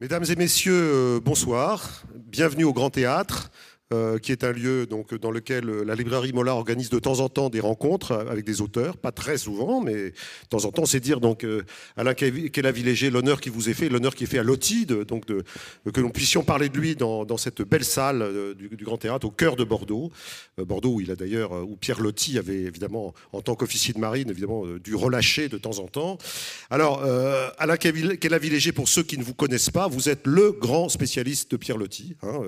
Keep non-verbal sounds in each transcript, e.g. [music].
Mesdames et messieurs, euh, bonsoir. Bienvenue au Grand Théâtre. Euh, qui est un lieu donc, dans lequel euh, la librairie Mola organise de temps en temps des rencontres avec des auteurs, pas très souvent, mais de temps en temps, c'est dire donc euh, Alain Kélavi-Léger l'honneur qui vous est fait, l'honneur qui est fait à Loti, donc de, que nous puissions parler de lui dans, cette belle salle du, Grand Théâtre au cœur de Bordeaux. Bordeaux où il a d'ailleurs, où Pierre Loti avait évidemment, en tant qu'officier de marine, évidemment, dû relâcher de temps en temps. Alors, Alain Kélavi-Léger, pour ceux qui ne vous connaissent pas, vous êtes le grand spécialiste de Pierre Loti. Hein,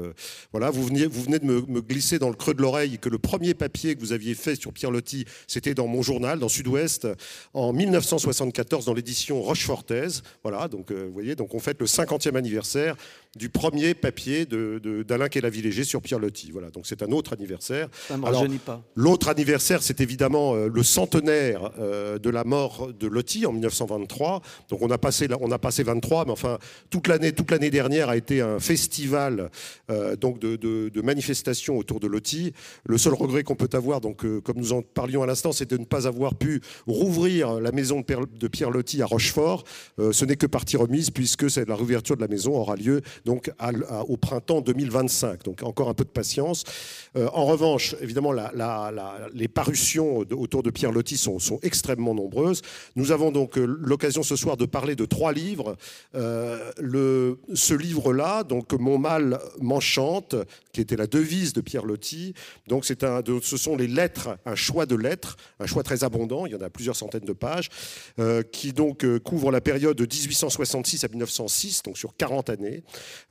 voilà, vous venez, venez de me, glisser dans le creux de l'oreille que le premier papier que vous aviez fait sur Pierre Loti, c'était dans mon journal, dans Sud-Ouest, en 1974, dans l'édition Rochefortaise. Voilà, donc euh, vous voyez, donc on fête le 50e anniversaire du premier papier d'Alain Kélavi-Léger sur Pierre Loti. Voilà, donc c'est un autre anniversaire. Ça pas. L'autre anniversaire, c'est évidemment euh, le centenaire euh, de la mort de Loti en 1923. Donc on a passé, on a passé 23, mais enfin toute l'année, toute l'année dernière a été un festival donc de, de manifestations autour de Loti. Le seul regret qu'on peut avoir, donc, euh, comme nous en parlions à l'instant, c'est de ne pas avoir pu rouvrir la maison de Pierre Loti à Rochefort. Euh, ce n'est que partie remise puisque la réouverture de la maison aura lieu donc au printemps 2025. Donc encore un peu de patience. Euh, en revanche, évidemment, les parutions autour de Pierre Loti sont, extrêmement nombreuses. Nous avons donc l'occasion ce soir de parler de trois livres. le, ce livre-là, donc Mon mal m'enchante, qui était la devise de Pierre Loti. Donc c'est un, ce sont les lettres, un choix de lettres, un choix très abondant, il y en a plusieurs centaines de pages, euh, qui donc euh, couvre la période de 1866 à 1906, donc sur 40 années.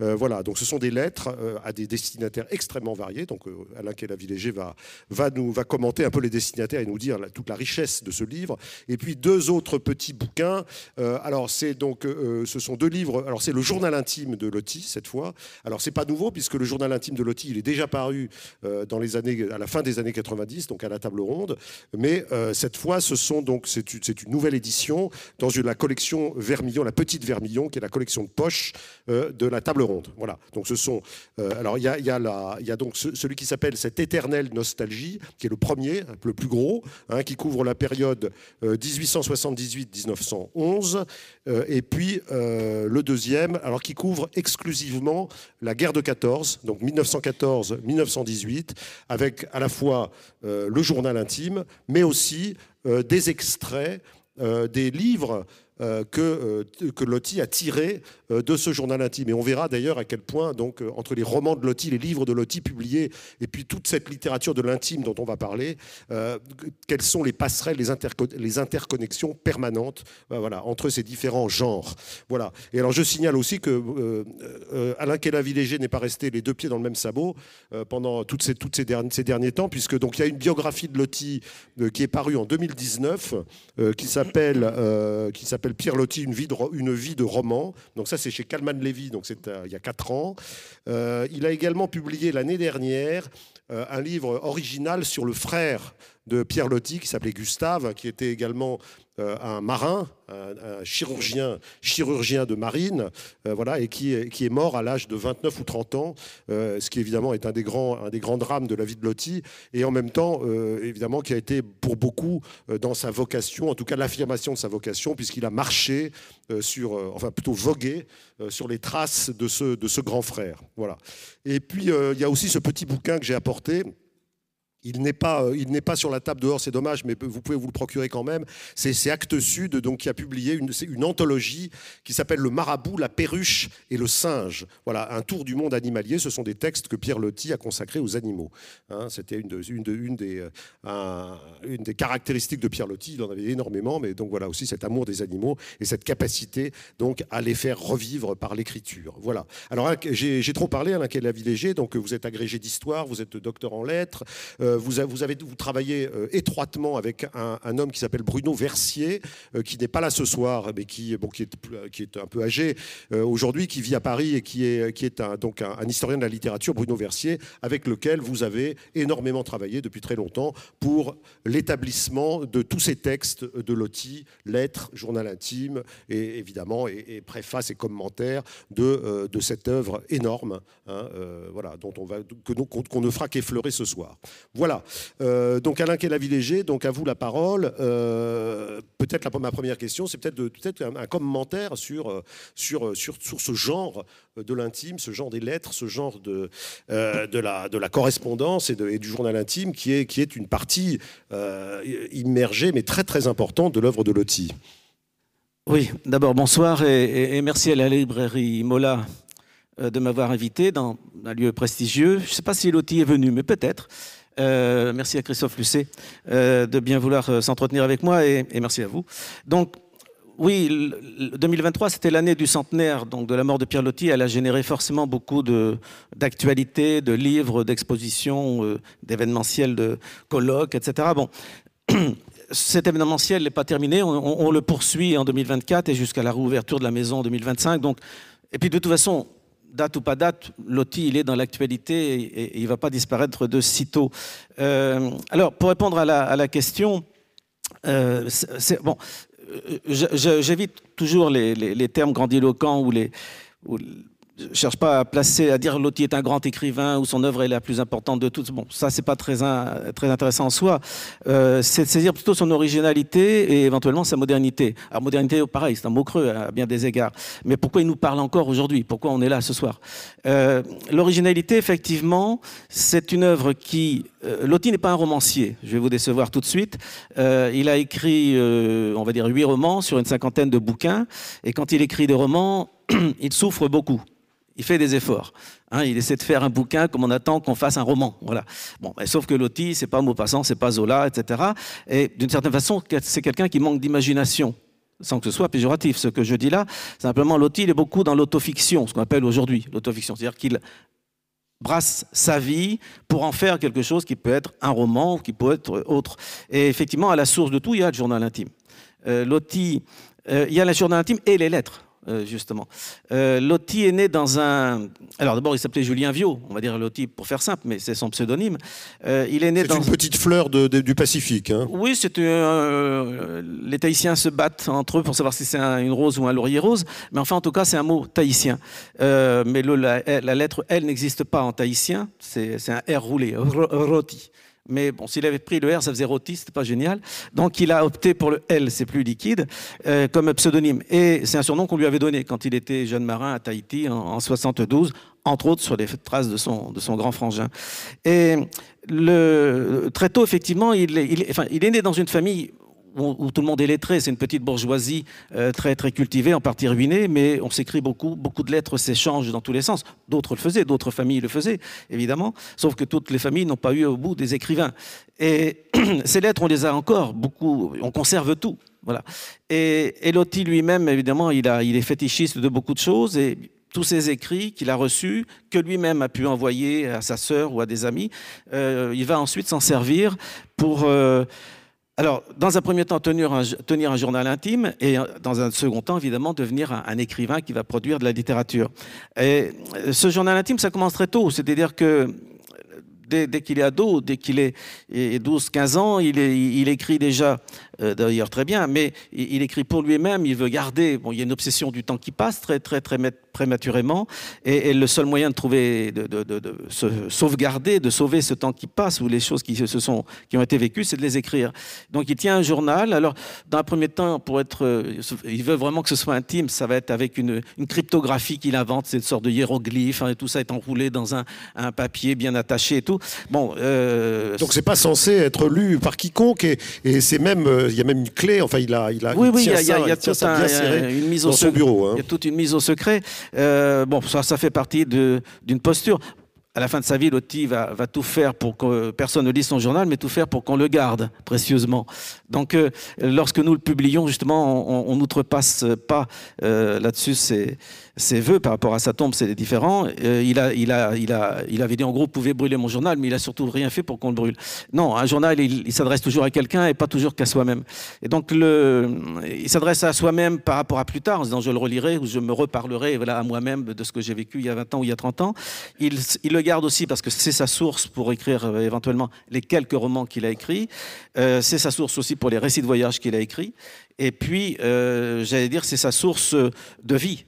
Euh, voilà, donc ce sont des lettres à des destinataires extrêmement variés. Donc Alain Kélavi-Léger va, va, nous, va commenter un peu les destinataires et nous dire toute la richesse de ce livre. Et puis deux autres petits bouquins. alors c'est donc, ce sont deux livres. Alors c'est le journal intime de Loti cette fois. Alors c'est pas nouveau puisque le journal intime de Il est déjà paru euh, dans les années, à la fin des années 90, donc à la table ronde. Mais euh, cette fois, ce sont donc c'est une, nouvelle édition dans la collection Vermillon, la petite Vermillon, qui est la collection de poche euh, de la table ronde. Voilà. Donc ce sont alors il y a, donc celui qui s'appelle cette éternelle nostalgie, qui est le premier, le plus gros, hein, qui couvre la période 1878-1911, et puis le deuxième, alors qui couvre exclusivement la guerre de 14, donc 1914-1918, avec à la fois euh, le journal intime, mais aussi euh, des extraits euh, des livres que, euh, que Loti a tiré euh, de ce journal intime. Et on verra d'ailleurs à quel point, donc, entre les romans de Loti, les livres de Loti publiés, et puis toute cette littérature de l'intime dont on va parler, quelles sont les passerelles, les, interconnexions permanentes voilà, entre ces différents genres. Voilà. Et alors je signale aussi que Alain Kélavi-Léger n'est pas resté les deux pieds dans le même sabot pendant toutes ces, derniers, temps, puisque donc il y a une biographie de Loti qui est parue en 2019, qui s'appelle Pierre Loti, une vie de, une vie de roman. Donc ça, c'est chez Calman Levy, donc c'est euh, il y a quatre ans. Euh, il a également publié l'année dernière euh, un livre original sur le frère de Pierre Loti qui s'appelait Gustave, qui était également euh, un marin, un, chirurgien, chirurgien de marine, euh, voilà, et qui est, qui est mort à l'âge de 29 ou 30 ans, euh, ce qui évidemment est un des, grands, un des grands drames de la vie de Loti, et en même temps, évidemment, qui a été pour beaucoup dans sa vocation, en tout cas l'affirmation de sa vocation, puisqu'il a marché sur, enfin plutôt vogué sur les traces de ce, de ce grand frère. Voilà. Et puis, il y a aussi ce petit bouquin que j'ai apporté. Il n'est pas, euh, il n'est pas sur la table dehors, c'est dommage, mais vous pouvez vous le procurer quand même. C'est Actes Sud, donc qui a publié une, anthologie qui s'appelle Le Marabout, la perruche et le singe. Voilà, un tour du monde animalier. Ce sont des textes que Pierre Loti a consacrés aux animaux. Hein, C'était euh, une des caractéristiques de Pierre Loti. Il en avait énormément, mais donc voilà aussi cet amour des animaux et cette capacité donc à les faire revivre par l'écriture. Voilà. Alors j'ai trop parlé, Alain Léger. Donc vous êtes agrégé d'histoire, vous êtes docteur en lettres. Euh, euh, vous, avez, vous travaillez euh, étroitement avec un, homme qui s'appelle Bruno Versier, euh, qui n'est pas là ce soir, mais qui, est, un peu âgé aujourd'hui, qui vit à Paris et qui est, un, historien de la littérature, Bruno Versier, avec lequel vous avez énormément travaillé depuis très longtemps pour l'établissement de tous ces textes de Loti, lettres, journal intime, et évidemment, et, et commentaires de, de cette œuvre énorme, hein, voilà, dont on va, qu'on ne fera qu'effleurer ce soir. Voilà. Euh, donc Alain Kélavilégé, donc à vous la parole. Euh, peut-être ma première question, c'est peut-être peut un, commentaire sur, sur ce genre de l'intime, ce genre des lettres, ce genre de, la, correspondance et, du journal intime qui est, une partie immergée mais très très importante de l'œuvre de Loti. Oui, d'abord bonsoir et, merci à la librairie Mola euh, de m'avoir invité dans un lieu prestigieux. Je ne sais pas si Loti est venu, mais peut-être. Euh, merci à Christophe Lucet euh, de bien vouloir s'entretenir avec moi et, merci à vous. Donc, oui, 2023, c'était l'année du centenaire donc de la mort de Pierre Loti. Elle a généré forcément beaucoup d'actualités, de, livres, d'expositions, d'événementiels, de colloques, etc. Bon, [clears throat] cet événementiel n'est pas terminé. On, le poursuit en 2024 et jusqu'à la réouverture de la maison en 2025. Donc, et puis de toute façon, date ou pas date, Loti, il est dans l'actualité et, il ne va pas disparaître de sitôt. Euh, alors, pour répondre à la, question, euh, bon, euh, j'évite toujours les, termes grandiloquents ou les, je cherche pas à placer, à dire Loti est un grand écrivain ou son œuvre est la plus importante de toutes. Bon, ça, c'est pas très, très intéressant en soi. Euh, c'est de saisir plutôt son originalité et éventuellement sa modernité. Alors, modernité, pareil, c'est un mot creux à bien des égards. Mais pourquoi il nous parle encore aujourd'hui? Pourquoi on est là ce soir? Euh, L'originalité, effectivement, c'est une œuvre qui. Euh, Loti n'est pas un romancier, je vais vous décevoir tout de suite. il a écrit, on va dire, huit romans sur une cinquantaine de bouquins. Et quand il écrit des romans, [clears throat] il souffre beaucoup il fait des efforts. Hein, il essaie de faire un bouquin comme on attend qu'on fasse un roman. Voilà. Bon, sauf que Loti, c'est pas Maupassant, c'est pas Zola, etc. Et d'une certaine façon, c'est quelqu'un qui manque d'imagination, sans que ce soit péjoratif. Ce que je dis là, simplement, Loti, il est beaucoup dans l'autofiction, ce qu'on appelle aujourd'hui l'autofiction. C'est-à-dire qu'il brasse sa vie pour en faire quelque chose qui peut être un roman qui peut être autre. Et effectivement, à la source de tout, il y a le journal intime. Euh, Loti, euh, il y a le journal intime et les lettres. Euh, justement. Euh, Loti est né dans un. Alors d'abord, il s'appelait Julien Viau, on va dire Loti pour faire simple, mais c'est son pseudonyme. Euh, il est né dans. une petite fleur du Pacifique. Hein. Oui, c'est les Tahitiens se battent entre eux pour savoir si c'est une rose ou un laurier rose, mais enfin, en tout cas, c'est un mot tahitien. mais la, lettre L n'existe pas en tahitien, c'est un R roulé, roti. Mais bon, s'il avait pris le R, ça faisait c'était pas génial. Donc il a opté pour le L, c'est plus liquide, euh, comme pseudonyme. Et c'est un surnom qu'on lui avait donné quand il était jeune marin à Tahiti en, 72, entre autres sur les traces de son, de son grand frangin. Et très tôt, effectivement, il est né dans une famille où, tout le monde est lettré, c'est une petite bourgeoisie euh, très très cultivée, en partie ruinée, mais on s'écrit beaucoup, beaucoup de lettres s'échangent dans tous les sens. D'autres le faisaient, d'autres familles le faisaient, évidemment, sauf que toutes les familles n'ont pas eu au bout des écrivains. Et [clears throat] ces lettres, on les a encore, beaucoup, on conserve tout. Voilà. Et, Loti lui-même, évidemment, il est fétichiste de beaucoup de choses, et tous ces écrits qu'il a reçus, que lui-même a pu envoyer à sa sœur ou à des amis, euh, il va ensuite s'en servir pour... Euh, alors, dans un premier temps, tenir un, journal intime et dans un second temps, évidemment, devenir un, écrivain qui va produire de la littérature. Et ce journal intime, ça commence très tôt, c'est-à-dire que dès, qu'il est ado, dès qu'il est 12-15 ans, il, écrit déjà euh, d'ailleurs très bien, mais il, écrit pour lui-même, il veut garder, bon, il y a une obsession du temps qui passe très, très, très prématurément, et, le seul moyen de trouver, de, se sauvegarder, de sauver ce temps qui passe, ou les choses qui, se sont, qui ont été vécues, c'est de les écrire. Donc il tient un journal, alors dans un premier temps, pour être, euh, il veut vraiment que ce soit intime, ça va être avec une, cryptographie qu'il invente, c'est une sorte de hiéroglyphe, hein, et tout ça est enroulé dans un, papier bien attaché et tout. Bon, euh, Donc c'est pas censé être lu par quiconque, et, et c'est même il y a même une clé. Enfin, il a, il a. Oui, oui, il y a, y a toute une mise au son bureau. Hein. Il y a toute une mise au secret. Euh, bon, ça, ça fait partie d'une posture à la fin de sa vie, Loti va, tout faire pour que personne ne lise son journal, mais tout faire pour qu'on le garde précieusement. Donc, euh, lorsque nous le publions, justement, on n'outrepasse pas euh, là-dessus. C'est ses voeux par rapport à sa tombe, c'est différent. Euh, il, a, il, a, il, a, il avait dit en gros, vous pouvez brûler mon journal, mais il a surtout rien fait pour qu'on le brûle. Non, un journal, il, s'adresse toujours à quelqu'un et pas toujours qu'à soi-même. Et donc, le, il s'adresse à soi-même par rapport à plus tard, en disant je le relirai ou je me reparlerai à moi-même de ce que j'ai vécu il y a 20 ans ou il y a 30 ans. Il, il le garde aussi parce que c'est sa source pour écrire euh, éventuellement les quelques romans qu'il a écrits. Euh, c'est sa source aussi pour les récits de voyage qu'il a écrits. Et puis, j'allais dire, c'est sa source de vie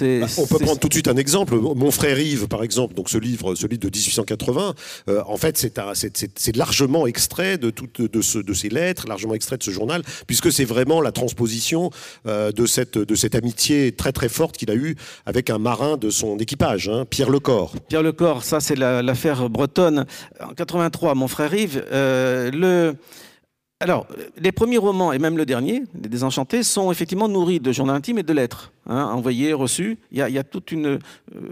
on peut prendre tout de suite un exemple. Mon frère Yves, par exemple, donc ce livre, ce livre de 1880, euh, en fait, c'est largement extrait de, toutes de, ce, de, ces lettres, largement extrait de ce journal, puisque c'est vraiment la transposition euh, de, cette, de cette amitié très très forte qu'il a eue avec un marin de son équipage, hein, Pierre Lecor. Pierre Lecor, ça c'est l'affaire bretonne. En 83, mon frère Yves, euh, le alors, les premiers romans, et même le dernier, Les Désenchantés, sont effectivement nourris de journaux intimes et de lettres, hein, envoyées, reçues. Il y, a, toute une. Euh,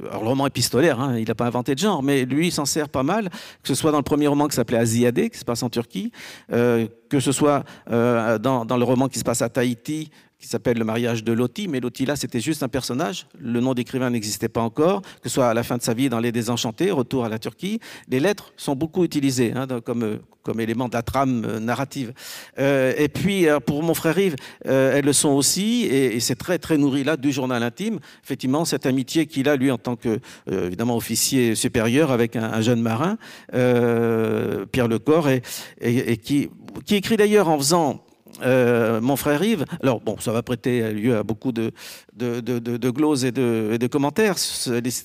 alors, le roman épistolaire, hein, il n'a pas inventé de genre, mais lui, il s'en sert pas mal, que ce soit dans le premier roman qui s'appelait Aziadé, qui se passe en Turquie, euh, que ce soit euh, dans, le roman qui se passe à Tahiti, qui s'appelle Le mariage de Loti, mais Loti là c'était juste un personnage, le nom d'écrivain n'existait pas encore, que ce soit à la fin de sa vie dans Les Désenchantés, retour à la Turquie, les lettres sont beaucoup utilisées hein, comme, comme élément de la trame euh, narrative. Euh, et puis pour mon frère Yves, euh, elles le sont aussi, et, c'est très très nourri là du journal intime, effectivement cette amitié qu'il a lui en tant que évidemment officier supérieur avec un, jeune marin, Pierre Lecor, et, et, et qui, qui écrit d'ailleurs en faisant euh, mon frère Yves. Alors, bon, ça va prêter lieu à beaucoup de, de, de, gloses et de, de commentaires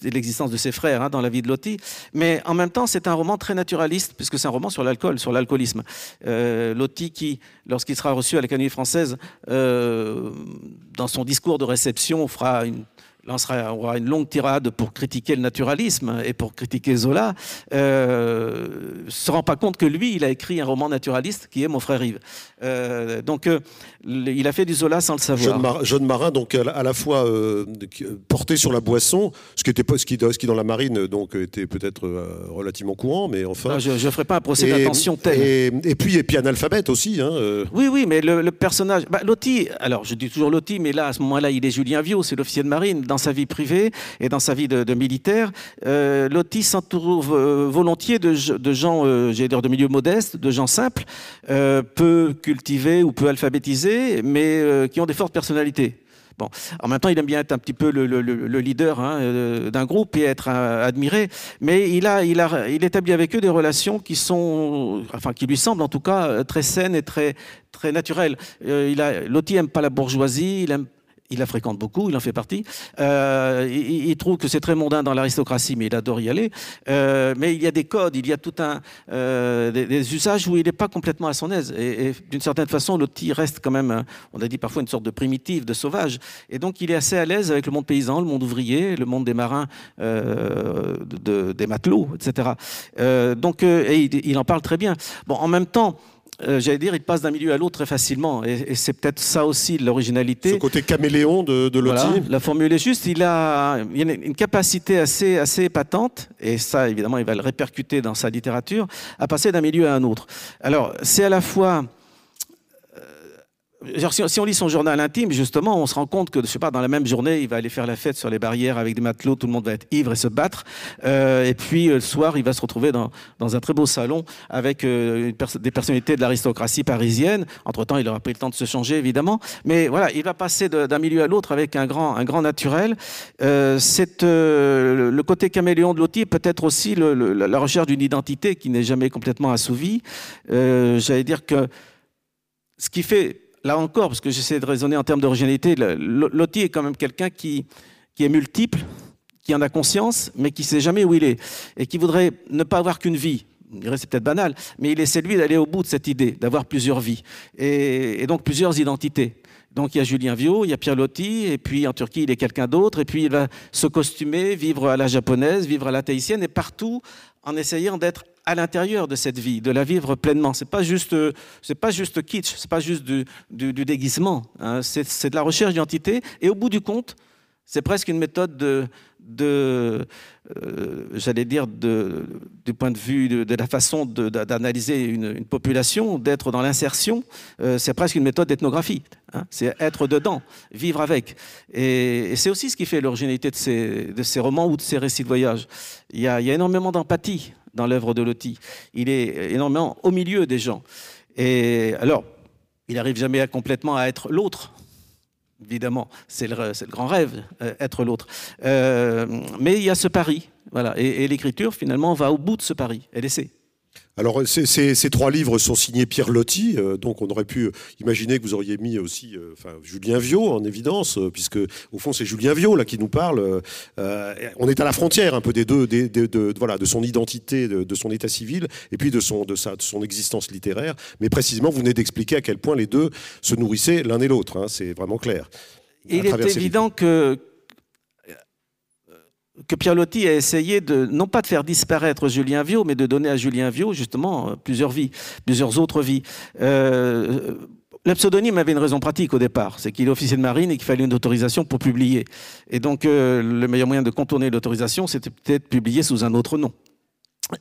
l'existence de ses frères hein, dans la vie de Loti. Mais en même temps, c'est un roman très naturaliste, puisque c'est un roman sur l'alcool, sur l'alcoolisme. Euh, Loti, qui, lorsqu'il sera reçu à l'Académie française, euh, dans son discours de réception, fera une on aura une longue tirade pour critiquer le naturalisme et pour critiquer Zola, euh, se rend pas compte que lui, il a écrit un roman naturaliste qui est Mon frère Yves. Euh, donc, euh, il a fait du Zola sans le savoir. Jeune, marin, donc à la fois euh, porté sur la boisson, ce qui était pas ce qui, ce qui dans la marine donc était peut-être relativement courant, mais enfin. je ne ferai pas un procès d'attention tel. Et, puis et puis analphabète aussi. Hein, oui, oui, mais le, personnage, bah, Loti. Alors, je dis toujours Loti, mais là, à ce moment-là, il est Julien Viau, c'est l'officier de marine. Dans sa vie privée et dans sa vie de, militaire, euh, Loti s'entoure euh, volontiers de, gens, euh, j'ai dire, de milieux modestes, de gens simples, peu cultivés ou peu alphabétisés, mais qui ont des fortes personnalités. Bon, en même temps, il aime bien être un petit peu le, leader hein, d'un groupe et être admiré, mais il a, il a, il établit avec eux des relations qui sont, enfin, qui lui semblent en tout cas très saines et très, très naturelles. il a, Loti aime pas la bourgeoisie, il aime il la fréquente beaucoup, il en fait partie. Euh, il, trouve que c'est très mondain dans l'aristocratie, mais il adore y aller. Euh, mais il y a des codes, il y a tout un euh, des, usages où il n'est pas complètement à son aise. Et, d'une certaine façon, Loti reste quand même, on a dit parfois une sorte de primitive, de sauvage. Et donc, il est assez à l'aise avec le monde paysan, le monde ouvrier, le monde des marins, des matelots, etc. donc, et il, il, en parle très bien. Bon, en même temps. Euh, j'allais dire, il passe d'un milieu à l'autre très facilement. Et, c'est peut-être ça aussi l'originalité. Ce côté caméléon de, de la formule est juste. Il a, il a une capacité assez, assez patente, et ça, évidemment, il va le répercuter dans sa littérature, à passer d'un milieu à un autre. Alors, c'est à la fois si, on lit son journal intime, justement, on se rend compte que, je sais pas, dans la même journée, il va aller faire la fête sur les barrières avec des matelots, tout le monde va être ivre et se battre. Euh, et puis, euh, le soir, il va se retrouver dans, un très beau salon avec euh, des personnalités de l'aristocratie parisienne. Entre-temps, il aura pris le temps de se changer, évidemment. Mais voilà, il va passer d'un milieu à l'autre avec un grand, un grand naturel. c'est le côté caméléon de Loti, peut-être aussi la recherche d'une identité qui n'est jamais complètement assouvie. J'allais dire que ce qui fait là encore, parce que j'essaie de raisonner en termes d'originalité, Loti est quand même quelqu'un qui, qui est multiple, qui en a conscience, mais qui ne sait jamais où il est, et qui voudrait ne pas avoir qu'une vie. C'est peut-être banal, mais il essaie lui d'aller au bout de cette idée, d'avoir plusieurs vies, et, donc plusieurs identités. Donc il y a Julien Viau, il y a Pierre Loti, et puis en Turquie il est quelqu'un d'autre, et puis il va se costumer, vivre à la japonaise, vivre à la tahitienne, et partout en essayant d'être à l'intérieur de cette vie, de la vivre pleinement. C'est pas juste, c'est pas juste kitsch, c'est pas juste du, déguisement. Hein. C'est de la recherche d'identité. Et au bout du compte, c'est presque une méthode de, euh, j'allais dire, du point de vue de, la façon d'analyser une, population, d'être dans l'insertion, euh, c'est presque une méthode d'ethnographie. Hein. c'est être dedans, vivre avec. Et, c'est aussi ce qui fait l'originalité de ces, romans ou de ces récits de voyage. Il y a énormément d'empathie dans l'œuvre de Loti. Il est énormément au milieu des gens. Et alors, il n'arrive jamais à, complètement à être l'autre. Évidemment, c'est le, le, grand rêve, euh, être l'autre. Euh, mais il y a ce pari, voilà. Et, l'écriture, finalement, va au bout de ce pari. Elle essaie. Alors, ces, trois livres sont signés Pierre Lotti, euh, donc on aurait pu imaginer que vous auriez mis aussi euh, Julien Viau en évidence, euh, puisque au fond c'est Julien Viau là qui nous parle. on est à la frontière un peu des deux, de, voilà, de son identité, de, son état civil, et puis de son, de, sa, son existence littéraire. Mais précisément, vous venez d'expliquer à quel point les deux se nourrissaient l'un et l'autre. Hein, c'est vraiment clair. Il est évident que que Pierre Lotti a essayé de, non pas de faire disparaître Julien Viau, mais de donner à Julien Viau, justement, euh, plusieurs vies, plusieurs autres vies. Euh, le pseudonyme avait une raison pratique au départ, c'est qu'il est officier de marine et qu'il fallait une autorisation pour publier. Et donc, euh, le meilleur moyen de contourner l'autorisation, c'était peut-être publier sous un autre nom.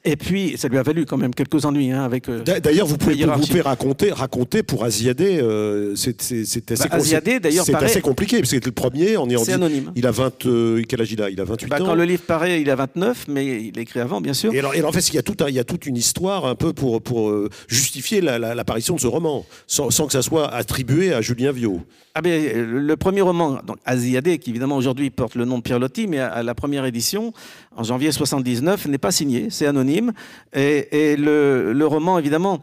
Et puis, ça lui a valu quand même quelques ennuis hein, avec. Euh, d'ailleurs, vous pouvez, vous pouvez raconter, raconter pour Aziadé, euh, c'est assez, bah, c'est assez compliqué, parce que le premier, est, C'est anonyme. Il a 20, euh, quel âge il a? Il a 28 bah, ans. Quand le livre paraît, il a 29, mais il écrit avant, bien sûr. Et, alors, et en fait, il y, a tout il y a toute une histoire un peu pour, pour justifier l'apparition de ce roman, sans, sans, que ça soit attribué à Julien Viau. Ah ben, le premier roman, donc Aziadé, qui évidemment aujourd'hui porte le nom de Pierre Lotti, mais à, la première édition, en janvier 79, n'est pas signé, c'est anonyme. Et, le, roman, évidemment,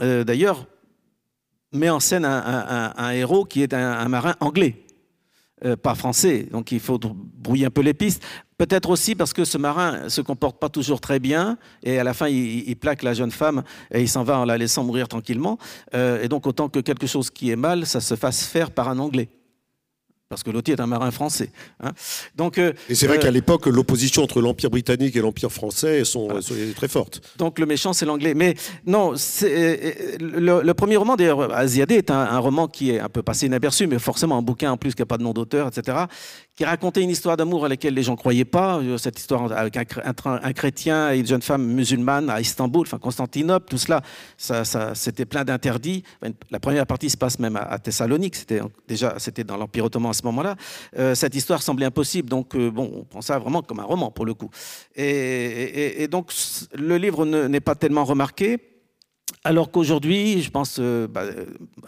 euh, d'ailleurs, met en scène un, héros qui est un, marin anglais. Euh, pas français, donc il faut brouiller un peu les pistes. Peut-être aussi parce que ce marin se comporte pas toujours très bien et à la fin il, plaque la jeune femme et il s'en va en la laissant mourir tranquillement. Euh, et donc autant que quelque chose qui est mal, ça se fasse faire par un Anglais parce que Lottie est un marin français. Hein. Donc, euh, et c'est vrai qu'à euh, l'époque, l'opposition entre l'Empire britannique et l'Empire français sont, très forte. Donc le méchant, c'est l'anglais. Mais non, euh, le, premier roman, d'ailleurs, Asiadé, est un, roman qui est un peu passé inaperçu, mais forcément un bouquin en plus qui n'a pas de nom d'auteur, etc., qui racontait une histoire d'amour à laquelle les gens ne croyaient pas, cette histoire avec un, chrétien et une jeune femme musulmane à Istanbul, enfin Constantinople, tout cela, ça, c'était plein d'interdits. La première partie se passe même à, Thessalonique, c'était déjà c'était dans l'Empire ottoman à ce moment-là. Euh, cette histoire semblait impossible, donc euh, bon, on prend ça vraiment comme un roman pour le coup. Et, donc le livre n'est pas tellement remarqué. Alors qu'aujourd'hui, je pense euh, bah,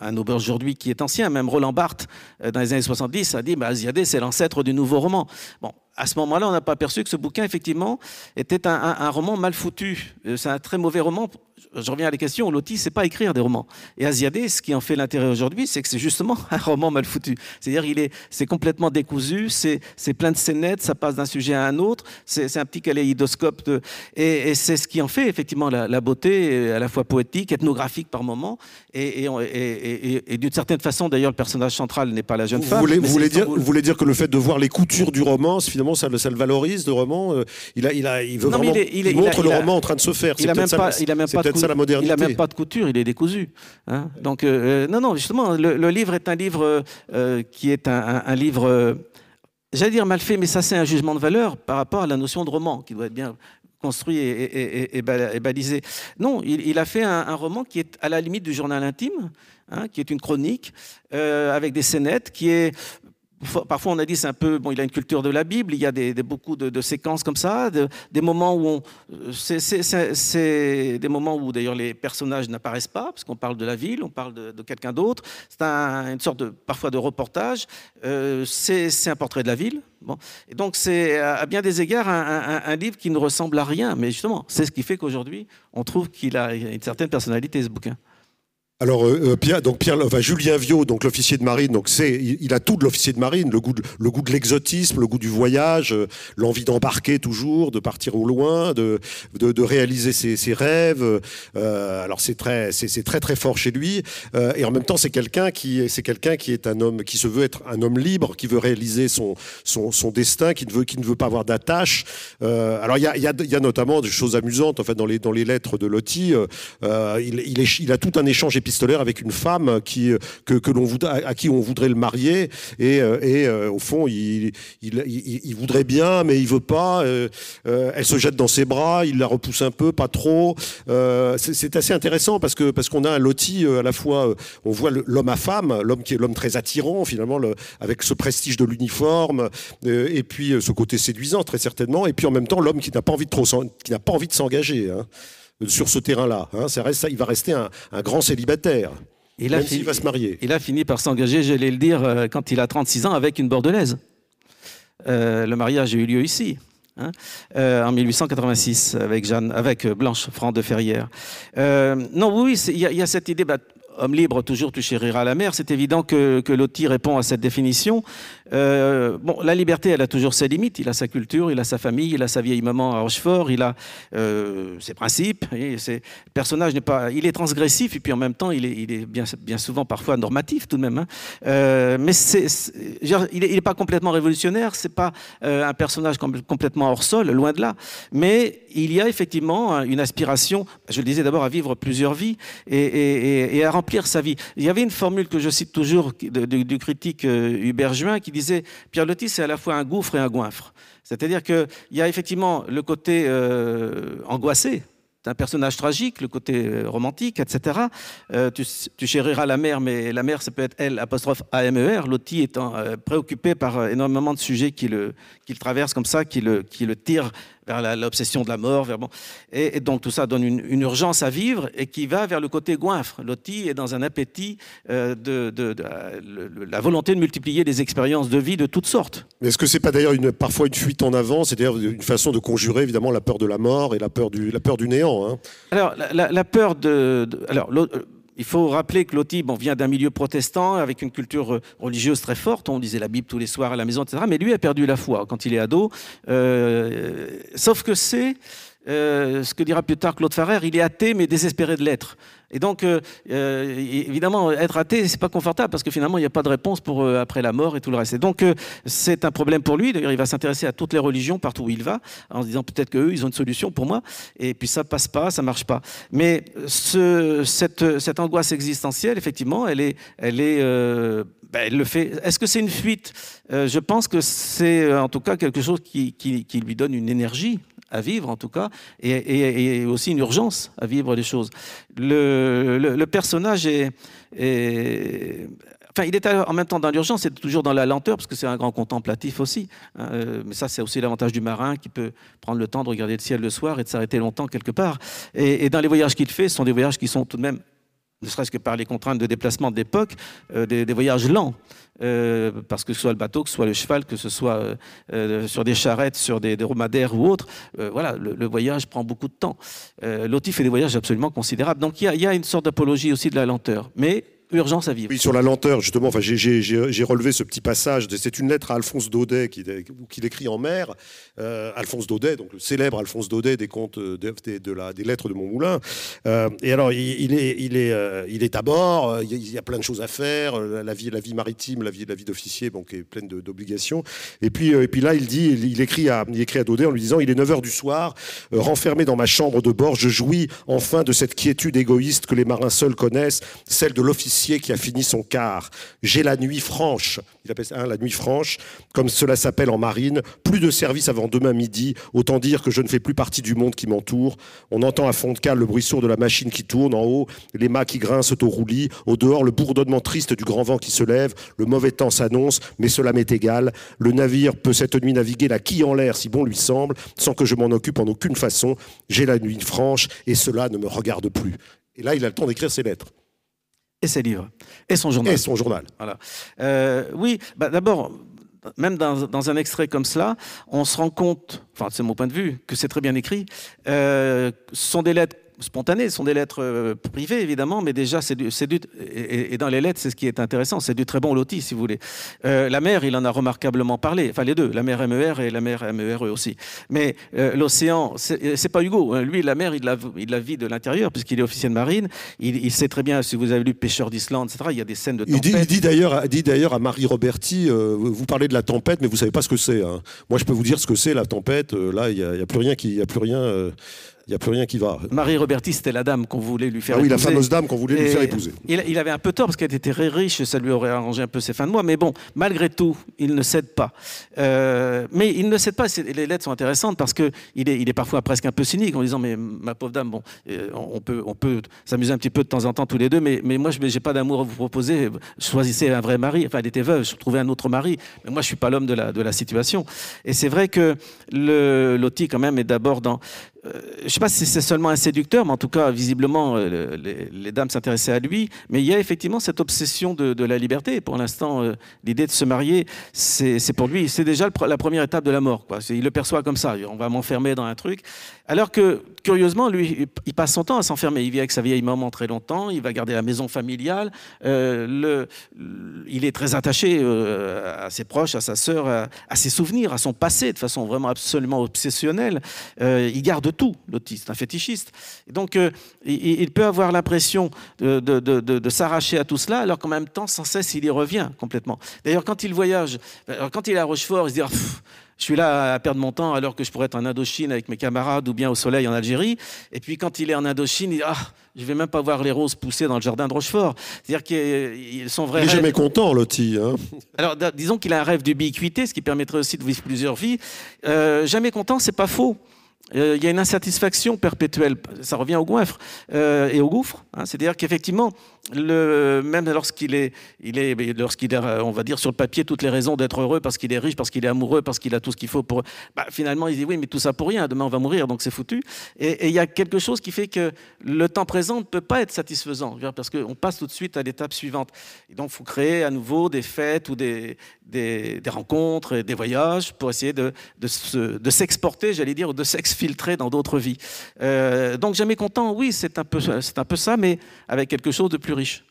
un auberge aujourd'hui qui est ancien, même Roland Barthes, dans les années 70, a dit bah, Aziadé, c'est l'ancêtre du nouveau roman. Bon, à ce moment-là, on n'a pas perçu que ce bouquin, effectivement, était un, roman mal foutu. C'est un très mauvais roman. Je reviens à la question, Loti, c'est pas écrire des romans. Et Aziadé, ce qui en fait l'intérêt aujourd'hui, c'est que c'est justement [laughs] un roman mal foutu. C'est-à-dire, il est, c'est complètement décousu, c'est, c'est plein de scénettes, ça passe d'un sujet à un autre, c'est, un petit kaléidoscope. De, et, c'est ce qui en fait, effectivement, la, beauté, à la fois poétique, ethnographique par moment. Et, et, d'une certaine façon, d'ailleurs, le personnage central n'est pas la jeune femme. Vous voulez, dire, vous voulez dire que le fait de voir les coutures du roman, finalement, ça, le, valorise le roman. Euh, il, a, il, a, il veut vraiment, il, montre le roman en train de se faire. Il a même pas, il a même pas de ça la modernité. Il a même pas de couture, il est décousu. Hein. Donc euh, euh, non, non, justement, le, livre est un livre qui est un, livre, j'allais dire mal fait, mais ça c'est un jugement de valeur par rapport à la notion de roman qui doit être bien construit et, balisé. Non, il, a fait un, roman qui est à la limite du journal intime, hein, qui est une chronique avec des scénettes, qui est Parfois, on a dit c'est un peu bon. Il a une culture de la Bible. Il y a beaucoup de, séquences comme ça, des moments où c'est, des moments où d'ailleurs les personnages n'apparaissent pas, parce qu'on parle de la ville, on parle de, quelqu'un d'autre. C'est une sorte de parfois de reportage. Euh, c'est, un portrait de la ville. Bon. Et donc c'est à bien des égards un, livre qui ne ressemble à rien, mais justement, c'est ce qui fait qu'aujourd'hui on trouve qu'il a une certaine personnalité ce bouquin. Alors euh, euh, Pierre, donc Pierre, enfin, Julien Viau, donc l'officier de marine, donc c'est, il, a tout de l'officier de marine, le goût, de, le goût de l'exotisme, le goût du voyage, euh, l'envie d'embarquer toujours, de partir au loin, de, de, de réaliser ses, ses rêves. Euh, alors c'est très, c'est, très très fort chez lui, euh, et en même temps c'est quelqu'un qui, c'est quelqu'un qui est un homme qui se veut être un homme libre, qui veut réaliser son son, son destin, qui ne veut qui ne veut pas avoir d'attache. alors il y a, y, a, y a notamment des choses amusantes en fait dans les dans les lettres de Loti. il, il, il a tout un échange épistolaire avec une femme qui, que, que l'on voudrait, à qui on voudrait le marier. Et, euh, et euh, au fond, il, il, voudrait bien, mais il veut pas. Euh, elle se jette dans ses bras, il la repousse un peu, pas trop. c'est assez intéressant parce que parce qu'on a un loti à la fois, on voit l'homme à femme, l'homme qui est l'homme très attirant finalement, le, avec ce prestige de l'uniforme, et puis ce côté séduisant très certainement, et puis en même temps l'homme qui n'a pas envie de trop, qui n'a pas envie de s'engager. Hein sur ce terrain-là. Hein. Ça reste, il va rester un, grand célibataire. Il même s'il va se marier. Il a fini par s'engager, j'allais le dire, euh, quand il a 36 ans avec une bordelaise. Euh, le mariage a eu lieu ici. hein, en 1886 avec Jeanne, avec Blanche Franc de Ferrière. non, oui, il y, a cette idée. Bah, homme libre, toujours tu chériras la mer. C'est évident que, que Loti répond à cette définition. Euh, bon, la liberté, elle a toujours ses limites. Il a sa culture, il a sa famille, il a sa vieille maman à Rochefort, il a euh, ses principes. Et le personnage n'est pas, il est transgressif et puis en même temps, il est, bien, souvent parfois normatif tout de même. Hein. Euh, mais il n'est pas complètement révolutionnaire. C'est pas un personnage complètement hors sol, loin de là. Mais il y a effectivement une aspiration. Je le disais d'abord à vivre plusieurs vies et, et, à remplir Il y avait une formule que je cite toujours du critique Hubert Juin qui disait Pierre Loti, c'est à la fois un gouffre et un goinfre. C'est-à-dire qu'il y a effectivement le côté euh, angoissé d'un personnage tragique, le côté euh, romantique, etc. Euh, tu, chériras la mer, mais la mer, ça peut être elle, apostrophe A-M-E-R, Loti étant préoccupé par énormément de sujets qui le, qui le traversent comme ça, qui le, qui le tirent vers l'obsession de la mort. Vers, bon. et, donc tout ça donne une, urgence à vivre et qui va vers le côté goinfre. Loti est dans un appétit euh, de, de, la volonté de multiplier des expériences de vie de toutes sortes. Mais est-ce que c'est pas d'ailleurs une, parfois une fuite en avant, c'est-à-dire une façon de conjurer évidemment la peur de la mort et la peur du, la peur du néant hein? Alors la, la, peur de, alors il faut rappeler que Loti vient d'un milieu protestant avec une culture euh, religieuse très forte. On lisait la Bible tous les soirs à la maison, etc. Mais lui a perdu la foi quand il est ado. Euh, sauf que c'est euh, ce que dira plus tard Claude Farrer, il est athée mais désespéré de l'être. Et donc, euh, euh, évidemment, être athée, c'est pas confortable parce que finalement, il n'y a pas de réponse pour après la mort et tout le reste. Et donc, c'est un problème pour lui. D'ailleurs, il va s'intéresser à toutes les religions partout où il va, en se disant peut-être qu'eux, ils ont une solution pour moi. Et puis ça passe pas, ça marche pas. Mais ce, cette, angoisse existentielle, effectivement, elle est, elle est, ben, elle le fait. Est-ce que c'est une fuite? Je pense que c'est en tout cas quelque chose qui lui donne une énergie à vivre en tout cas, et, aussi une urgence à vivre les choses. Le, personnage est, Enfin, il est en même temps dans l'urgence et toujours dans la lenteur, parce que c'est un grand contemplatif aussi. Hein, euh, mais ça, c'est aussi l'avantage du marin qui peut prendre le temps de regarder le ciel le soir et de s'arrêter longtemps quelque part. Et, et dans les voyages qu'il fait, ce sont des voyages qui sont tout de même ne serait-ce que par les contraintes de déplacement de l'époque, euh, des, voyages lents. Euh, parce que ce soit le bateau, que ce soit le cheval, que ce soit euh, sur des charrettes, sur des, dromadaires ou autres, voilà, le, voyage prend beaucoup de temps. Loti fait des voyages absolument considérables. Donc il y, y, a une sorte d'apologie aussi de la lenteur. Mais urgence à vivre. Oui, sur la lenteur, justement, enfin, j'ai relevé ce petit passage. C'est une lettre à Alphonse Daudet qu'il écrit en mer. Euh, Alphonse Daudet, donc le célèbre Alphonse Daudet des contes la, des lettres de Montmoulin. Euh, et alors, il, euh, est à bord, il y a plein de choses à faire, la vie, la vie maritime, la vie, d'officier, bon, qui est pleine d'obligations. Et puis, et puis là, il, écrit à, il écrit à Daudet en lui disant, il est 9h du soir, renfermé dans ma chambre de bord, je jouis enfin de cette quiétude égoïste que les marins seuls connaissent, celle de l'officier qui a fini son quart. J'ai la nuit franche, il appelle ça hein, la nuit franche, comme cela s'appelle en marine. Plus de service avant demain midi, autant dire que je ne fais plus partie du monde qui m'entoure. On entend à fond de cale le bruit sourd de la machine qui tourne, en haut les mâts qui grincent au roulis, au dehors le bourdonnement triste du grand vent qui se lève, le mauvais temps s'annonce, mais cela m'est égal. Le navire peut cette nuit naviguer la quille en l'air si bon lui semble, sans que je m'en occupe en aucune façon. J'ai la nuit franche et cela ne me regarde plus. Et là, il a le temps d'écrire ses lettres et ses livres, et son journal. Et son journal. Voilà. Euh, oui, bah, d'abord, même dans, un extrait comme cela, on se rend compte, enfin c'est mon point de vue, que c'est très bien écrit. Euh, ce sont des lettres spontanées, ce sont des lettres euh, privées évidemment, mais déjà c'est du, du et, dans les lettres c'est ce qui est intéressant, c'est du très bon loti si vous voulez. Euh, la mer, il en a remarquablement parlé, enfin les deux, la mer MER et la mer MERE aussi. Mais euh, l'océan, c'est pas Hugo, hein. lui la mer il la, il la vit de l'intérieur puisqu'il est officier de marine, il, sait très bien si vous avez lu Pêcheur d'Islande, etc. Il y a des scènes de tempête. Il dit, d'ailleurs, dit d'ailleurs à Marie Roberti, vous parlez de la tempête, mais vous savez pas ce que c'est. Hein. Moi je peux vous dire ce que c'est la tempête. là il y, a, plus rien qui, il y a plus rien il n'y a plus rien qui va. Marie Roberti, c'était la dame qu'on voulait lui faire épouser. Ah oui, la fameuse dame qu'on voulait lui faire épouser. Il, avait un peu tort parce qu'elle était très riche, ça lui aurait arrangé un peu ses fins de mois. Mais bon, malgré tout, il ne cède pas. Euh, mais il ne cède pas. Les lettres sont intéressantes parce qu'il est, il est parfois presque un peu cynique en disant Mais ma pauvre dame, bon, euh, on peut, on peut s'amuser un petit peu de temps en temps tous les deux, mais, mais moi, je n'ai pas d'amour à vous proposer. Choisissez un vrai mari. Enfin, elle était veuve, je trouvais un autre mari. Mais moi, je ne suis pas l'homme de la, de la situation. Et c'est vrai que le Loti, quand même, est d'abord dans je ne sais pas si c'est seulement un séducteur, mais en tout cas, visiblement, les, dames s'intéressaient à lui. Mais il y a effectivement cette obsession de, la liberté. pour l'instant, l'idée de se marier, c'est pour lui, c'est déjà la première étape de la mort. Il le perçoit comme ça. On va m'enfermer dans un truc. Alors que, curieusement, lui, il passe son temps à s'enfermer. Il vit avec sa vieille maman très longtemps. Il va garder la maison familiale. le, il est très attaché à ses proches, à sa sœur, à, ses souvenirs, à son passé, de façon vraiment absolument obsessionnelle. il garde tout, l'autiste, un fétichiste. donc, euh, il, peut avoir l'impression de, s'arracher à tout cela, alors qu'en même temps, sans cesse, il y revient complètement. D'ailleurs, quand il voyage, quand il est à Rochefort, il se dit... Ah, je suis là à perdre mon temps alors que je pourrais être en Indochine avec mes camarades ou bien au soleil en Algérie. Et puis quand il est en Indochine, il dit Ah, je vais même pas voir les roses pousser dans le jardin de Rochefort. C'est-à-dire qu'ils sont vrais. Il n'est jamais content, Loti. Hein Alors disons qu'il a un rêve d'ubiquité, ce qui permettrait aussi de vivre plusieurs vies. Euh, jamais content, c'est pas faux. Euh, il y a une insatisfaction perpétuelle. Ça revient au goinfre euh, et au gouffre. Hein. C'est-à-dire qu'effectivement, même lorsqu'il est, est, lorsqu'il a, on va dire sur le papier, toutes les raisons d'être heureux parce qu'il est riche, parce qu'il est amoureux, parce qu'il a tout ce qu'il faut pour. Bah, finalement, il dit oui, mais tout ça pour rien. Demain, on va mourir, donc c'est foutu. Et il y a quelque chose qui fait que le temps présent ne peut pas être satisfaisant, parce qu'on passe tout de suite à l'étape suivante. Donc, il faut créer à nouveau des fêtes ou des, des, rencontres, des voyages pour essayer de, de, s'exporter, j'allais dire, de s'exfiltrer dans d'autres vies. Euh, donc, jamais content, oui, c'est un, peu, c'est un peu ça, mais avec quelque chose de plus riche.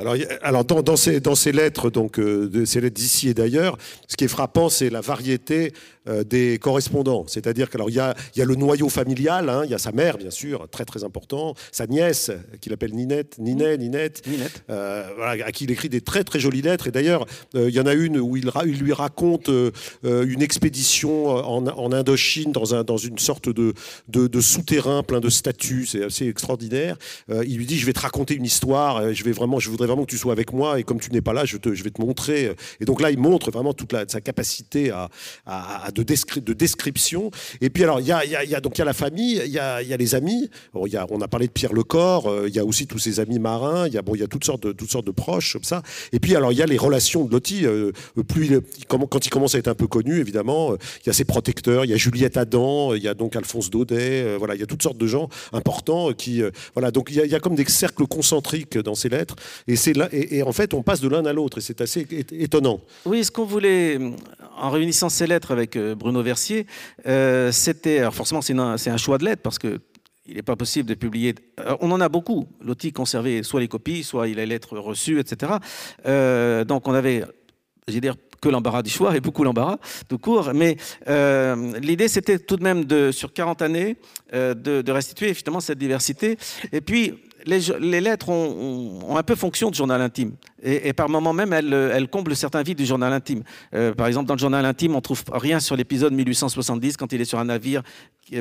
Alors, alors dans, dans, ces, dans, ces, lettres, donc euh, de ces lettres d'ici et d'ailleurs, ce qui est frappant, c'est la variété euh, des correspondants. C'est-à-dire qu'il y a, y a le noyau familial, hein, il y a sa mère, bien sûr, très très important, sa nièce, qu'il appelle Ninette, Ninet, Ninette, Ninette. Euh, à qui il écrit des très très jolies lettres. Et d'ailleurs, il y en a une où il, il lui raconte une expédition en, en, Indochine dans, un, dans une sorte de, de, de souterrain plein de statues. C'est assez extraordinaire. il lui dit, je vais te raconter une histoire, je vais vraiment, je voudrais vraiment que tu sois avec moi et comme tu n'es pas là, je, vais te montrer. Et donc là, il montre vraiment toute sa capacité à, de, de, description. Et puis alors, il y a, y a, la famille, il y a, les amis. On a parlé de Pierre Lecor, euh, il y a aussi tous ses amis marins, il y a, bon, y a toutes, sortes de, proches comme ça. Et puis alors, il y a les relations de Lottie. Euh, plus quand il commence à être un peu connu, évidemment, euh, il y a ses protecteurs, il y a Juliette Adam, il y a donc Alphonse Daudet, voilà, il y a toutes sortes de gens importants qui, voilà, donc il y, il y a comme des cercles concentriques dans ces lettres. Et et, en fait, on passe de l'un à l'autre, et c'est assez étonnant. Oui, ce qu'on voulait, en réunissant ces lettres avec euh, Bruno Versier, euh, c'était, alors forcément, c'est un choix de lettres, parce que il n'est pas possible de publier. on en a beaucoup. Loti conservait soit les copies, soit les lettres reçues, etc. Euh, donc on avait, j'ai dire, que l'embarras du choix et beaucoup l'embarras tout court. Mais l'idée, c'était tout de même sur 40 années, de, de, restituer finalement cette diversité. Et puis les, lettres ont, un peu fonction de journal intime. Et, par moments même, elles, comblent certains vides du journal intime. Euh, par exemple, dans le journal intime, on trouve rien sur l'épisode 1870, quand il est sur un navire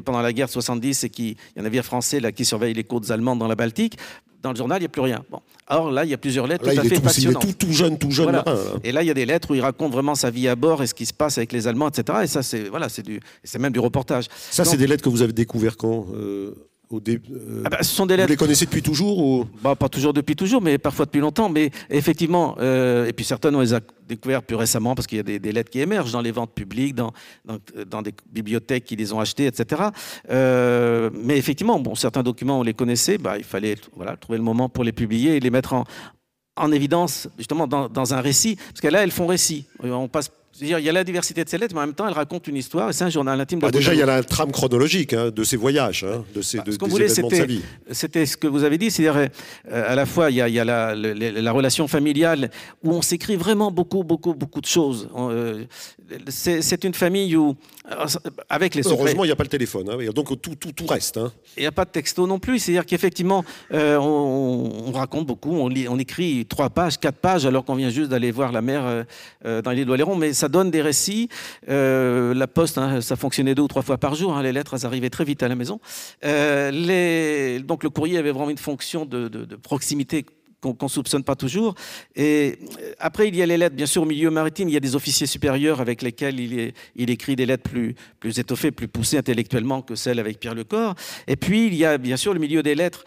pendant la guerre 70 et qui, il y a un navire français là, qui surveille les côtes allemandes dans la Baltique. Dans le journal, il n'y a plus rien. Bon. Alors là, il y a plusieurs lettres tout à fait passionnantes. Il est tout, jeune, tout jeune. Et là, il y a des lettres où il raconte vraiment sa vie à bord et ce qui se passe avec les Allemands, etc. Et ça, c'est voilà, c'est même du reportage. Ça, c'est des lettres que vous avez découvert quand euh, euh, ah bah, ce sont des lettres... Vous les connaissez depuis toujours ou... bah, Pas toujours depuis toujours, mais parfois depuis longtemps. Mais effectivement, euh, et puis certaines, on les a découvertes plus récemment parce qu'il y a des, lettres qui émergent dans les ventes publiques, dans, dans, des bibliothèques qui les ont achetées, etc. Euh, mais effectivement, bon, certains documents, on les connaissait, bah, il fallait voilà, trouver le moment pour les publier et les mettre en, en évidence, justement, dans, dans, un récit. Parce que là, elles font récit. On passe il y a la diversité de ces lettres, mais en même temps, elle raconte une histoire et c'est un journal intime. Bah déjà, il y a la trame chronologique hein, de ses voyages, hein, de ses, bah, de, ce qu'on voulait, C'était ce que vous avez dit, c'est-à-dire euh, à la fois, il y a, il y a la, la, relation familiale où on s'écrit vraiment beaucoup, beaucoup, beaucoup de choses. Euh, c'est une famille où, avec les Heureusement, il n'y a pas le téléphone, hein, donc tout, tout, tout reste. Il n'y a pas de texto non plus, c'est-à-dire qu'effectivement, euh, on, raconte beaucoup, on, lit, on écrit trois pages, quatre pages, alors qu'on vient juste d'aller voir la mer dans l'île d'Oléron, mais ça donne des récits. Euh, la poste, hein, ça fonctionnait deux ou trois fois par jour. Hein, les lettres, arrivaient très vite à la maison. Euh, donc le courrier avait vraiment une fonction de, proximité qu'on ne soupçonne pas toujours. Et euh, après, il y a les lettres, bien sûr, au milieu maritime, il y a des officiers supérieurs avec lesquels il, écrit des lettres plus, étoffées, plus poussées intellectuellement que celles avec Pierre Lecor. Et puis, il y a bien sûr le milieu des lettres.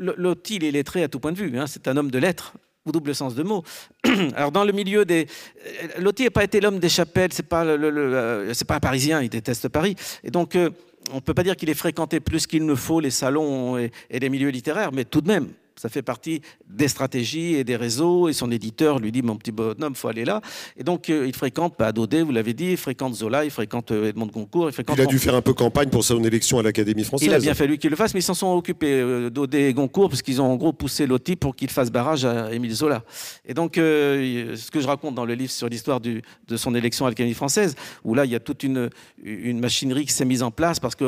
Loti, il est lettré à tout point de vue. Hein, c'est un homme de lettres double sens de mots. [clears throat] Alors dans le milieu des... Euh, Lottie n'a pas été l'homme des chapelles, c'est pas, le, euh, pas un Parisien, il déteste Paris. Et donc... Euh, ne peut pas dire qu'il ait fréquenté plus qu'il ne faut les salons et les milieux littéraires, mais tout de même, ça fait partie des stratégies et des réseaux. Et son éditeur lui dit Mon petit bonhomme, il faut aller là. Et donc, euh, il fréquente Daudet, vous l'avez dit, il fréquente Zola, il fréquente euh, Edmond de Goncourt. Il, fréquente il a dû faire un peu campagne pour son élection à l'Académie française. Il a bien fallu qu'il le fasse, mais ils s'en sont occupés, euh, Daudet et Goncourt, parce qu'ils ont en gros poussé Loti pour qu'il fasse barrage à Émile Zola. Et donc, ce que je raconte dans le livre sur l'histoire de son élection à l'Académie française, où là, il y a toute une, une machinerie qui s'est mise en place, parce que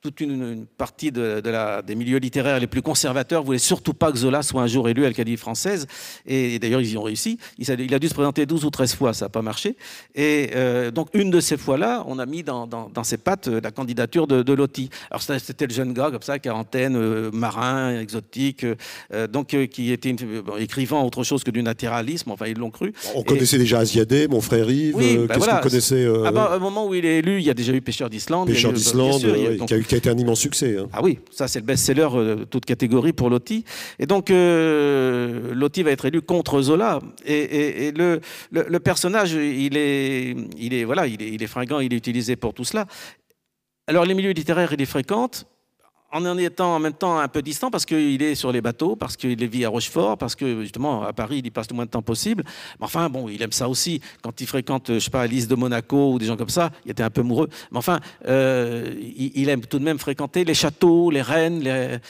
toute une, partie de, la, des milieux littéraires les plus conservateurs voulaient surtout pas que Zola soit un jour élu à l'Académie française. Et, d'ailleurs, ils y ont réussi. Il a, il a, dû se présenter 12 ou 13 fois, ça n'a pas marché. Et euh, donc, une de ces fois-là, on a mis dans, dans, ses pattes euh, la candidature de, de Loti. Alors, c'était le jeune gars, comme ça, quarantaine, euh, marin, exotique, donc qui était écrivant autre chose que du naturalisme. Enfin, ils l'ont cru. On connaissait déjà Asiadé, mon frère Yves. Oui, ben Qu'est-ce qu'on connaissait ah ben, Au moment où il est élu, il y a déjà eu Pêcheur d'Islande. Pêcheur d'Islande, qui a eu qui a été un immense succès. Hein. Ah oui, ça c'est le best-seller euh, toute catégorie pour Lotti. Et donc euh, Lotti va être élu contre Zola. Et, le, le, personnage, il est, il est voilà, il est, il est fringant, il est utilisé pour tout cela. Alors les milieux littéraires, il les fréquente en en étant en même temps un peu distant parce qu'il est sur les bateaux, parce qu'il vit à Rochefort, parce que justement à Paris il y passe le moins de temps possible. Mais enfin bon, il aime ça aussi. Quand il fréquente, je sais pas, Alice de Monaco ou des gens comme ça, il était un peu amoureux. Mais enfin, euh, il, aime tout de même fréquenter les châteaux, les reines,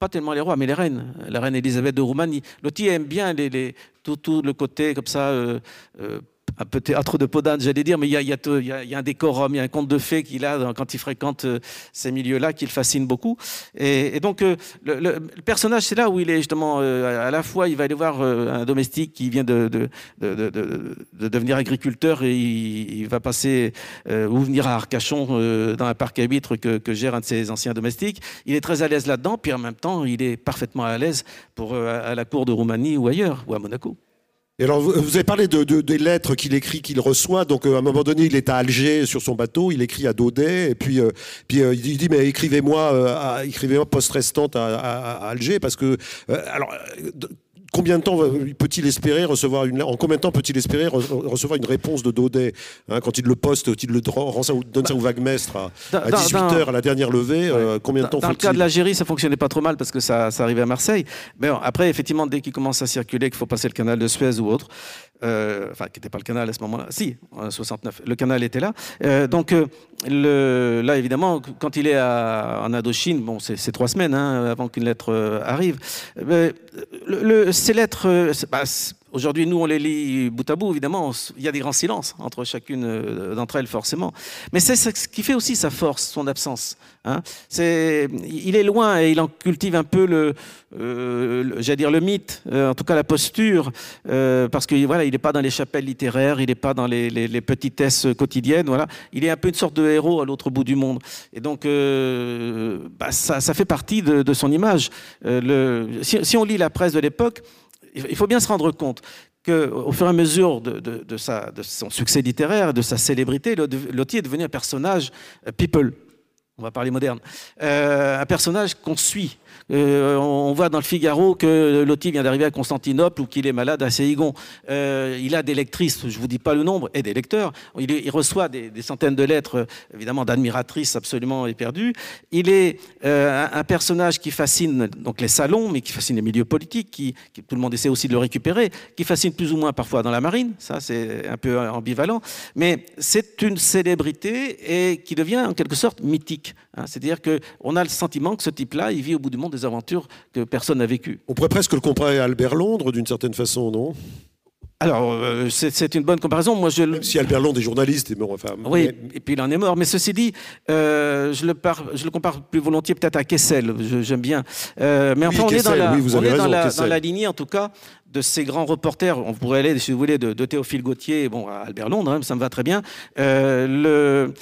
pas tellement les rois, mais les reines. La reine Elisabeth de Roumanie. Loti aime bien tout, le côté comme ça. Euh, euh, un peu théâtre de Podane, j'allais dire, mais il y a, y, un décorum, il y a un conte de fées qu'il a quand il fréquente euh, ces milieux-là qui le fascine beaucoup. Et, donc, euh, le, personnage, c'est là où il est justement, euh, à la fois, il va aller voir un domestique qui vient de, de, de, de devenir agriculteur et il, va passer ou venir à Arcachon dans un parc à huîtres que, que, gère un de ses anciens domestiques. Il est très à l'aise là-dedans, puis en même temps, il est parfaitement à l'aise pour à la cour de Roumanie ou ailleurs, ou à Monaco. Et alors, vous, avez parlé de, des lettres qu'il écrit, qu'il reçoit. Donc, euh, à un moment donné, il est à Alger sur son bateau, il écrit à Daudet, et puis, euh, puis euh, il dit mais écrivez-moi, écrivez-moi post restante à, à, Alger, parce que alors combien de temps peut-il espérer recevoir une en combien de temps peut-il espérer recevoir une réponse de Daudet hein, quand il le poste, il le rend ça, donne ça au vaguemestre à, à 18 h à la dernière levée euh, Combien de temps Dans le cas de l'Algérie, ça fonctionnait pas trop mal parce que ça, ça arrivait à Marseille. Mais après, effectivement, dès qu'il commence à circuler, qu'il faut passer le canal de Suez ou autre, euh, enfin, qui n'était pas le canal à ce moment-là. Si, en 69, le canal était là. Euh, donc le, là, évidemment, quand il est à, en Indochine, bon, c'est trois semaines hein, avant qu'une lettre arrive. le, le ces lettres, euh, bah, aujourd'hui, nous, on les lit bout à bout, évidemment. Il y a des grands silences entre chacune euh, d'entre elles, forcément. Mais c'est ce qui fait aussi sa force, son absence. Hein. il est loin et il en cultive un peu le, euh, dire le mythe, en tout cas la posture, parce que voilà, il n'est pas dans les chapelles littéraires, il n'est pas dans les, petitesses quotidiennes. Voilà, il est un peu une sorte de héros à l'autre bout du monde. Et donc, bah, ça, fait partie de, son image. Si, on lit la presse de l'époque, il faut bien se rendre compte qu'au fur et à mesure de, son succès littéraire, de sa célébrité, Lottie est devenu un personnage euh, people. On va parler moderne. Euh, un personnage qu'on suit. Euh, on voit dans le Figaro que Loti vient d'arriver à Constantinople ou qu'il est malade à Séigon. Euh, il a des lectrices, je ne vous dis pas le nombre, et des lecteurs. Il, reçoit des, centaines de lettres, évidemment, d'admiratrices absolument éperdues. Il est un, personnage qui fascine donc les salons, mais qui fascine les milieux politiques, qui, tout le monde essaie aussi de le récupérer, qui fascine plus ou moins parfois dans la marine, ça c'est un peu ambivalent, mais c'est une célébrité qui devient en quelque sorte mythique. Hein. C'est-à-dire qu'on a le sentiment que ce type-là, il vit au bout du monde des aventures que personne n'a vécues. On pourrait presque le comparer à Albert Londres d'une certaine façon, non? Alors, euh, c'est une bonne comparaison. Moi, je... Même si Albert Londres est journaliste, et mort. Enfin, oui, et puis il en est mort. Mais ceci dit, euh, je, le je, le compare plus volontiers peut-être à Kessel. J'aime bien. Euh, mais enfin, on est, dans la, on est dans, la, dans la, lignée, en tout cas, de ces grands reporters. On pourrait aller, si vous voulez, de, Théophile Gauthier bon, à Albert Londres, hein, ça me va très bien. Le,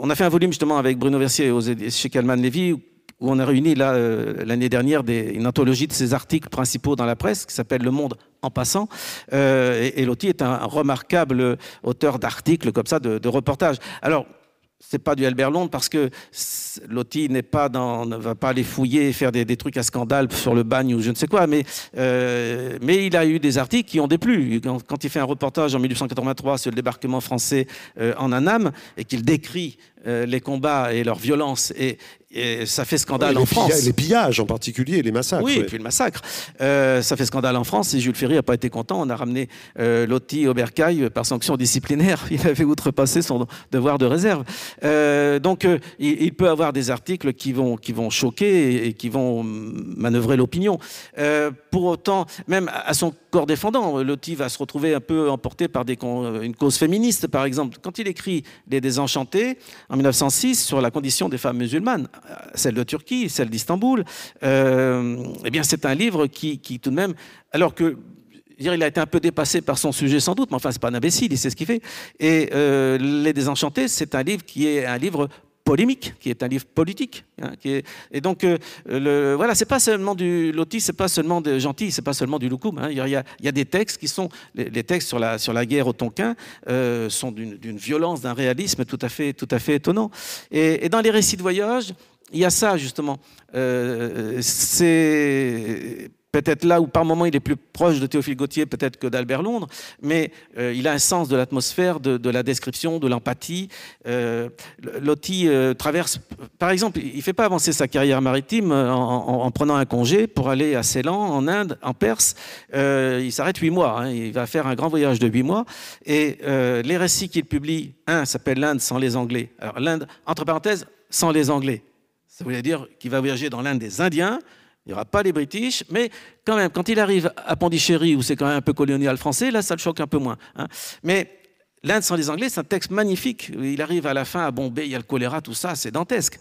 on a fait un volume justement avec Bruno Versier chez Calman Lévy où on a réuni euh, l'année dernière des, une anthologie de ses articles principaux dans la presse qui s'appelle Le Monde en passant. Euh, et, Loti est un, remarquable auteur d'articles comme ça, de, de reportages. Alors, c'est pas du Albert Londres parce que Loti n'est pas dans, ne va pas aller fouiller faire des, des, trucs à scandale sur le bagne ou je ne sais quoi, mais, euh, mais il a eu des articles qui ont déplu. Quand, quand, il fait un reportage en 1883 sur le débarquement français euh, en Annam et qu'il décrit les combats et leur violence et, et ça fait scandale en France. Les pillages en particulier, les massacres. Oui, et puis le massacre. Euh, ça fait scandale en France. Et Jules Ferry n'a pas été content. On a ramené euh, Lotti au bercail par sanction disciplinaire. [laughs] Il avait outrepassé son devoir de réserve. Euh, donc, euh, il, il, peut avoir des articles qui vont, qui vont choquer et, qui vont manœuvrer l'opinion. Euh, pour autant, même à son défendant, Lotti va se retrouver un peu emporté par une cause féministe, par exemple. Quand il écrit Les Désenchantés en 1906 sur la condition des femmes musulmanes, celle de Turquie, celle d'Istanbul, euh, eh bien c'est un livre qui, qui, tout de même, alors que il a été un peu dépassé par son sujet sans doute, mais enfin c'est pas un imbécile, il sait ce qu'il fait. Et euh, Les Désenchantés, c'est un livre qui est un livre polémique, qui est un livre politique. Hein, qui est, et donc, euh, le, voilà, c'est pas seulement du loti, c'est pas seulement de gentil, c'est pas seulement du loukoum. Hein. Il, il, y a, des textes qui sont, les, textes sur la, sur la guerre au Tonkin euh, sont d'une violence, d'un réalisme tout à fait, tout à fait étonnant. Et, et, dans les récits de voyage, il y a ça justement. Euh, c'est peut-être là où par moment il est plus proche de Théophile Gautier peut-être que d'Albert Londres, mais euh, il a un sens de l'atmosphère, de, la description, de l'empathie. Euh, Loti euh, traverse, par exemple, il ne fait pas avancer sa carrière maritime en, en, en, prenant un congé pour aller à Ceylan, en Inde, en Perse. Euh, il s'arrête huit mois, hein, il va faire un grand voyage de huit mois, et euh, les récits qu'il publie, un s'appelle l'Inde sans les Anglais. Alors l'Inde, entre parenthèses, sans les Anglais. Ça voulait dire qu'il va voyager dans l'Inde des Indiens, il n'y aura pas les British, mais quand même, quand il arrive à Pondichéry, où c'est quand même un peu colonial français, là, ça le choque un peu moins. Hein. Mais L'Inde sans les Anglais, c'est un texte magnifique. Il arrive à la fin à Bombay, il y a le choléra, tout ça, c'est dantesque.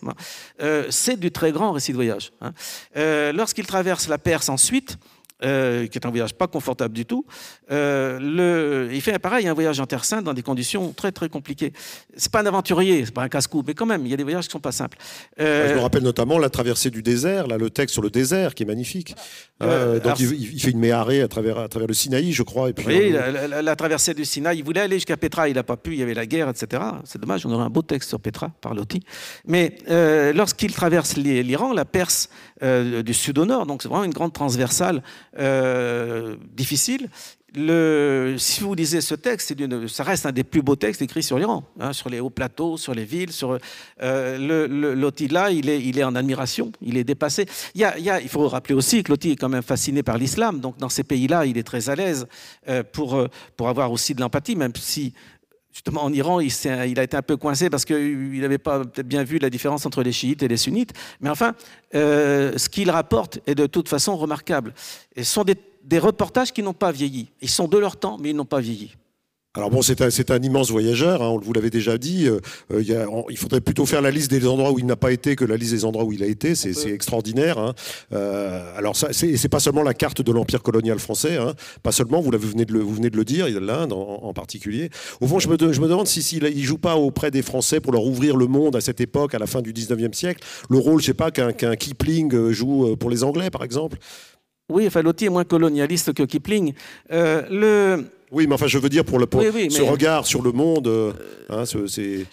Euh, c'est du très grand récit de voyage. Hein. Euh, Lorsqu'il traverse la Perse ensuite, euh, qui est un voyage pas confortable du tout. Euh, le, il fait pareil un voyage en Terre Sainte dans des conditions très très compliquées. C'est pas un aventurier, c'est pas un casse-cou, mais quand même, il y a des voyages qui sont pas simples. Euh, Je me rappelle notamment la traversée du désert, là, le texte sur le désert qui est magnifique. Donc alors, il, il, fait une méharée à travers, à travers le Sinaï, je crois. Et puis, oui, la, la, la, traversée du Sinaï. Il voulait aller jusqu'à Petra, il n'a pas pu, il y avait la guerre, etc. C'est dommage, on aurait un beau texte sur Petra par Loti. Mais lorsqu'il traverse l'Iran, la Perse euh, du sud au nord, donc c'est vraiment une grande transversale euh, difficile. Le, si vous lisez ce texte, ça reste un des plus beaux textes écrits sur l'Iran, hein, sur les hauts plateaux, sur les villes. Sur euh, le, le, Loti là, il est, en admiration, il est dépassé. Il faut rappeler aussi que Loti est quand même fasciné par l'islam, donc dans ces pays-là, il est très à l'aise euh, pour, pour avoir aussi de l'empathie, même si justement en Iran, il, a été un peu coincé parce qu'il n'avait pas bien vu la différence entre les chiites et les sunnites. Mais enfin, euh, ce qu'il rapporte est de toute façon remarquable. Ce sont des reportages qui n'ont pas vieilli. Ils sont de leur temps, mais ils n'ont pas vieilli. Alors bon, c'est un, un, immense voyageur, hein, on vous l'avait déjà dit. Euh, il, y a, on, il, faudrait plutôt faire la liste des endroits où il n'a pas été que la liste des endroits où il a été. C'est extraordinaire. Hein. Euh, alors ça, c'est pas seulement la carte de l'empire colonial français, hein. pas seulement. Vous, vous, venez de le, vous venez de le dire, l'Inde en, en, particulier. Au fond, je me, je me demande si, si il joue pas auprès des Français pour leur ouvrir le monde à cette époque, à la fin du 19e siècle, le rôle, je sais pas, qu'un qu Kipling joue pour les Anglais, par exemple. Oui, enfin, est moins colonialiste que Kipling. Euh, le oui, mais enfin, je veux dire pour, le, pour oui, oui, ce mais... regard sur le monde, euh, hein, c'est.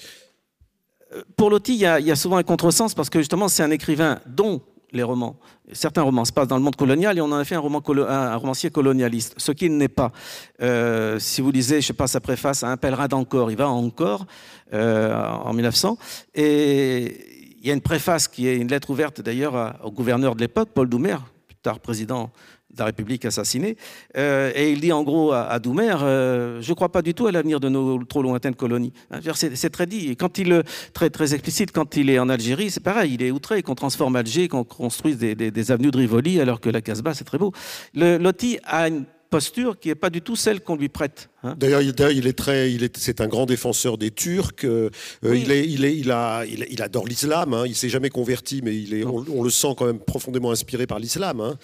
Pour Loti, il y, y, a souvent un contresens parce que justement, c'est un écrivain dont les romans, certains romans se passent dans le monde colonial et on en a fait un, roman colo un romancier colonialiste, ce qu'il n'est pas. Euh, si vous lisez, je sais pas, sa préface à Un pèlerin d'Encore, il va encore euh, en 1900 et il y a une préface qui est une lettre ouverte d'ailleurs au gouverneur de l'époque, Paul Doumer, plus tard président de la République assassinée. Euh, et il dit en gros à, à Doumer, euh, je ne crois pas du tout à l'avenir de nos trop lointaines colonies. C'est très dit. Et quand il, très, très explicite, quand il est en Algérie, c'est pareil, il est outré qu'on transforme Alger, qu'on construise des, des, des, avenues de Rivoli, alors que la Casbah, c'est très beau. Le Loti a une posture qui n'est pas du tout celle qu'on lui prête. Hein. D'ailleurs, il, est très, il est, c'est un grand défenseur des Turcs. Euh, oui. il, est, il, est, il, a, il, il adore l'islam. Hein. Il s'est jamais converti, mais il est, on, on, le sent quand même profondément inspiré par l'islam. Hein.